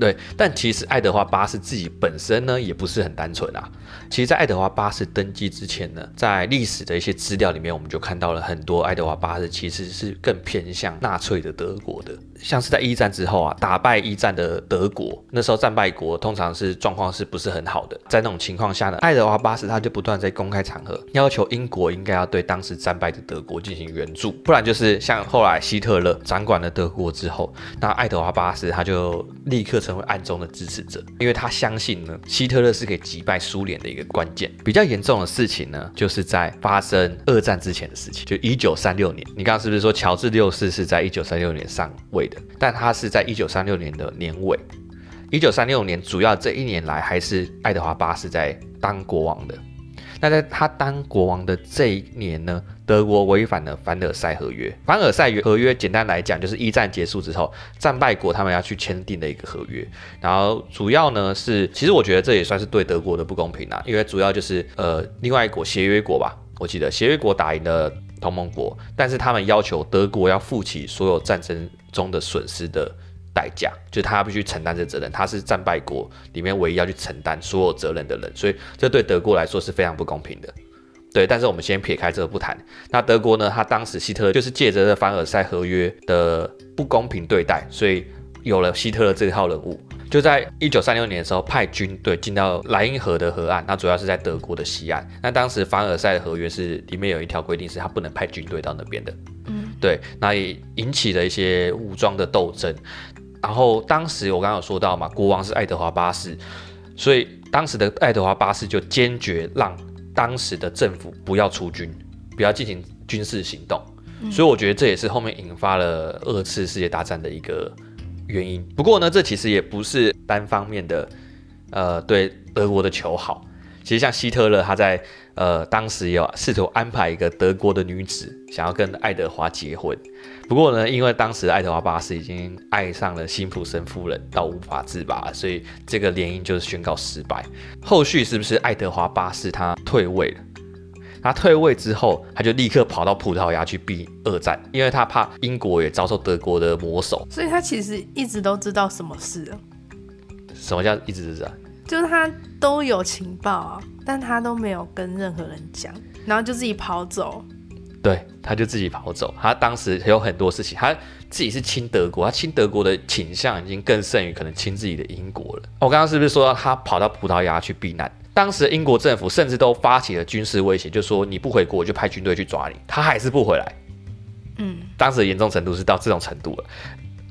对，但其实爱德华八世自己本身呢，也不是很单纯啊。其实，在爱德华八世登基之前呢，在历史的一些资料里面，我们就看到了很多爱德华八世其实是更偏向纳粹的德国的。像是在一战之后啊，打败一战的德国，那时候战败国通常是状况是不是很好的？在那种情况下呢，爱德华八世他就不断在公开场合要求英国应该要对当时战败的德国进行援助，不然就是像后来希特勒掌管了德国之后，那爱德华八世他就立刻成为暗中的支持者，因为他相信呢，希特勒是可以击败苏联的一个关键。比较严重的事情呢，就是在发生二战之前的事情，就一九三六年。你刚刚是不是说乔治六世是在一九三六年上位的？但他是在一九三六年的年尾，一九三六年主要这一年来还是爱德华八世在当国王的。那在他当国王的这一年呢，德国违反了凡尔赛合约。凡尔赛合约简单来讲就是一战结束之后，战败国他们要去签订的一个合约。然后主要呢是，其实我觉得这也算是对德国的不公平啊，因为主要就是呃另外一国协约国吧，我记得协约国打赢了。同盟国，但是他们要求德国要负起所有战争中的损失的代价，就是他必须承担这责任。他是战败国里面唯一要去承担所有责任的人，所以这对德国来说是非常不公平的。对，但是我们先撇开这个不谈。那德国呢？他当时希特勒就是借着这凡尔赛合约的不公平对待，所以有了希特勒这号人物。就在一九三六年的时候，派军队进到莱茵河的河岸，那主要是在德国的西岸。那当时凡尔赛的合约是里面有一条规定，是他不能派军队到那边的。嗯，对，那也引起了一些武装的斗争。然后当时我刚刚有说到嘛，国王是爱德华八世，所以当时的爱德华八世就坚决让当时的政府不要出军，不要进行军事行动。所以我觉得这也是后面引发了二次世界大战的一个。原因。不过呢，这其实也不是单方面的，呃，对德国的求好。其实像希特勒，他在呃当时有试图安排一个德国的女子想要跟爱德华结婚。不过呢，因为当时爱德华八世已经爱上了辛普森夫人到无法自拔，所以这个联姻就是宣告失败。后续是不是爱德华八世他退位了？他退位之后，他就立刻跑到葡萄牙去避二战，因为他怕英国也遭受德国的魔手。所以他其实一直都知道什么事了。什么叫一直知道？就是他都有情报啊，但他都没有跟任何人讲，然后就自己跑走。对，他就自己跑走。他当时有很多事情，他自己是亲德国，他亲德国的倾向已经更胜于可能亲自己的英国了。我刚刚是不是说到他跑到葡萄牙去避难？当时英国政府甚至都发起了军事威胁，就说你不回国，我就派军队去抓你。他还是不回来。嗯，当时的严重程度是到这种程度了。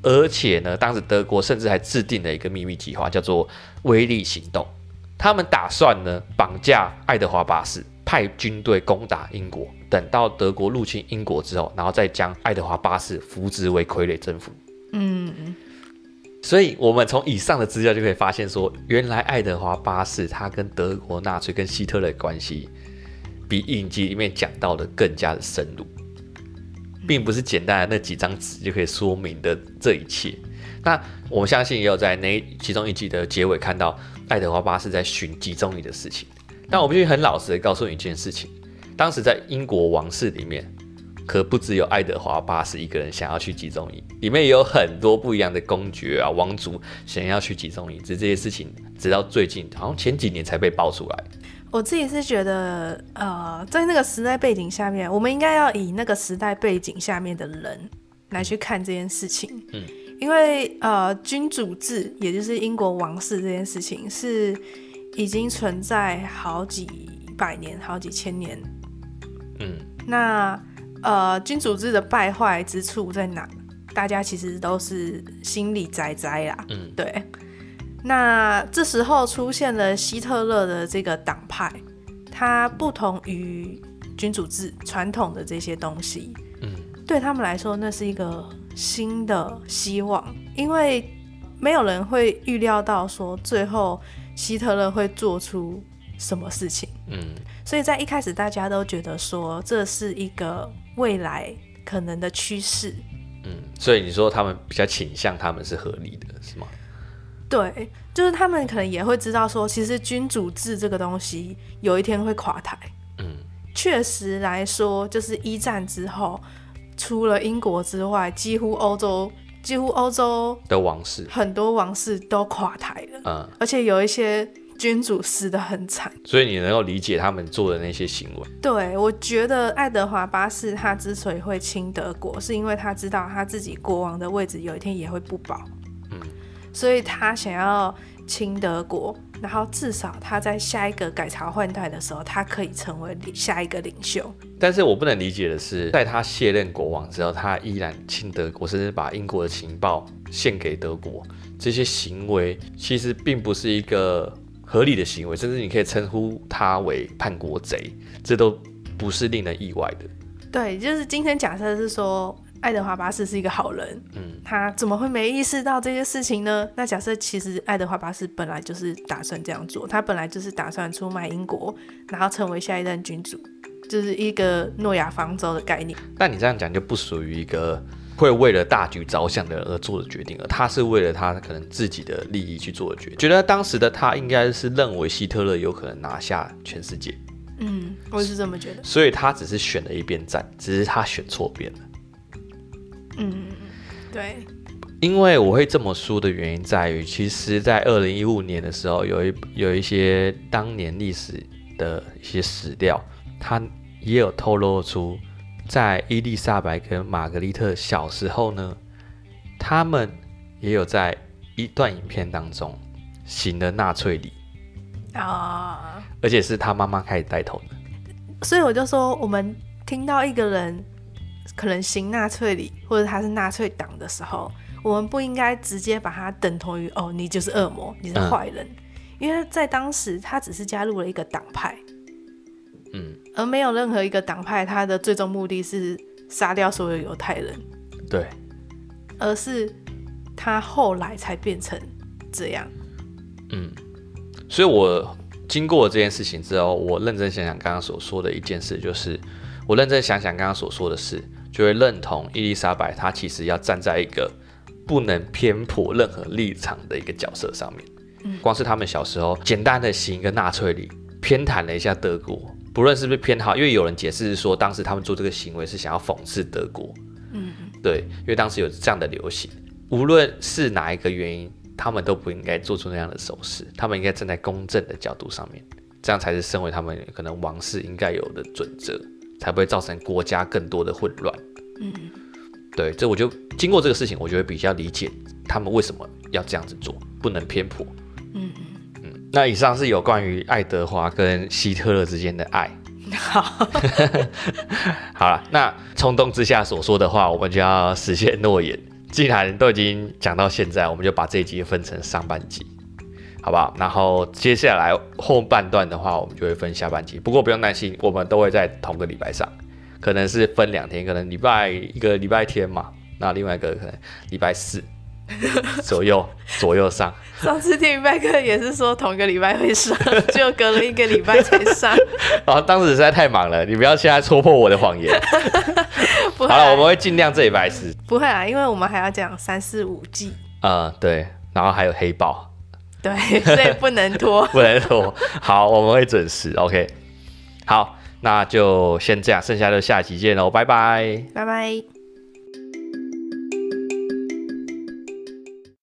而且呢，当时德国甚至还制定了一个秘密计划，叫做“威力行动”。他们打算呢绑架爱德华八世，派军队攻打英国。等到德国入侵英国之后，然后再将爱德华八世扶植为傀儡政府。嗯。所以，我们从以上的资料就可以发现，说原来爱德华八世他跟德国纳粹跟希特勒的关系，比影集里面讲到的更加的深入，并不是简单的那几张纸就可以说明的这一切。那我相信也有在那其中一集的结尾看到爱德华八世在寻集中营的事情。但我必须很老实的告诉你一件事情，当时在英国王室里面。可不只有爱德华八世一个人想要去集中营，里面也有很多不一样的公爵啊、王族想要去集中营，只是这些事情直到最近，好像前几年才被爆出来。我自己是觉得，呃，在那个时代背景下面，我们应该要以那个时代背景下面的人来去看这件事情。嗯，因为呃，君主制，也就是英国王室这件事情，是已经存在好几百年、好几千年。嗯，那。呃，君主制的败坏之处在哪？大家其实都是心里宅宅啦。嗯，对。那这时候出现了希特勒的这个党派，它不同于君主制传统的这些东西。嗯，对他们来说，那是一个新的希望，因为没有人会预料到说最后希特勒会做出什么事情。嗯，所以在一开始，大家都觉得说这是一个。未来可能的趋势，嗯，所以你说他们比较倾向他们是合理的？对，就是他们可能也会知道说，其实君主制这个东西有一天会垮台。嗯，确实来说，就是一战之后，除了英国之外，几乎欧洲几乎欧洲的王室很多王室都垮台了。嗯，而且有一些。君主死的很惨，所以你能够理解他们做的那些行为。对，我觉得爱德华八世他之所以会亲德国，是因为他知道他自己国王的位置有一天也会不保，嗯，所以他想要亲德国，然后至少他在下一个改朝换代的时候，他可以成为下一个领袖。但是我不能理解的是，在他卸任国王之后，他依然亲德国，甚至把英国的情报献给德国，这些行为其实并不是一个。合理的行为，甚至你可以称呼他为叛国贼，这都不是令人意外的。对，就是今天假设是说爱德华八世是一个好人，嗯，他怎么会没意识到这些事情呢？那假设其实爱德华八世本来就是打算这样做，他本来就是打算出卖英国，然后成为下一任君主，就是一个诺亚方舟的概念。但你这样讲就不属于一个。会为了大局着想的人而做的决定，而他是为了他可能自己的利益去做的决定。觉得当时的他应该是认为希特勒有可能拿下全世界。嗯，我是这么觉得。所以他只是选了一边站，只是他选错边了。嗯，对。因为我会这么说的原因在于，其实，在二零一五年的时候，有一有一些当年历史的一些史料，他也有透露出。在伊丽莎白跟玛格丽特小时候呢，他们也有在一段影片当中行了纳粹礼啊，而且是他妈妈开始带头的。所以我就说，我们听到一个人可能行纳粹礼，或者他是纳粹党的时候，我们不应该直接把他等同于哦，你就是恶魔，你是坏人，嗯，因为在当时他只是加入了一个党派。嗯，而没有任何一个党派，他的最终目的是杀掉所有犹太人。对，而是他后来才变成这样。嗯，所以我经过这件事情之后，我认真想想刚刚所说的一件事，就是我认真想想刚刚所说的事，就会认同伊丽莎白她其实要站在一个不能偏颇任何立场的一个角色上面。嗯，光是他们小时候简单的行一个纳粹礼，偏袒了一下德国。不论是不是偏好，因为有人解释是说，当时他们做这个行为是想要讽刺德国。嗯，对，因为当时有这样的流行，无论是哪一个原因，他们都不应该做出那样的手势，他们应该站在公正的角度上面，这样才是身为他们可能王室应该有的准则，才不会造成国家更多的混乱。嗯，对，这我就经过这个事情，我就会比较理解他们为什么要这样子做，不能偏颇。嗯。那以上是有关于爱德华跟希特勒之间的爱。好，[LAUGHS] 好了，那冲动之下所说的话，我们就要实现诺言。既然都已经讲到现在，我们就把这一集分成上半集，好不好？然后接下来后半段的话，我们就会分下半集。不过不用担心，我们都会在同个礼拜上，可能是分两天，可能礼拜一个礼拜天嘛，[LAUGHS] 那另外一个可能礼拜四。左右左右上，上次听礼拜课也是说同一个礼拜会上，就隔了一个礼拜才上。然后当时实在太忙了，你不要现在戳破我的谎言。[LAUGHS] 好了，我们会尽量这礼拜四。不会啊，因为我们还要讲三四五季。啊、嗯，对，然后还有黑豹。对，所以 [LAUGHS] 不能拖，不能拖。好，我们会准时。OK，好，那就先这样，剩下就下期见喽，拜拜，拜拜。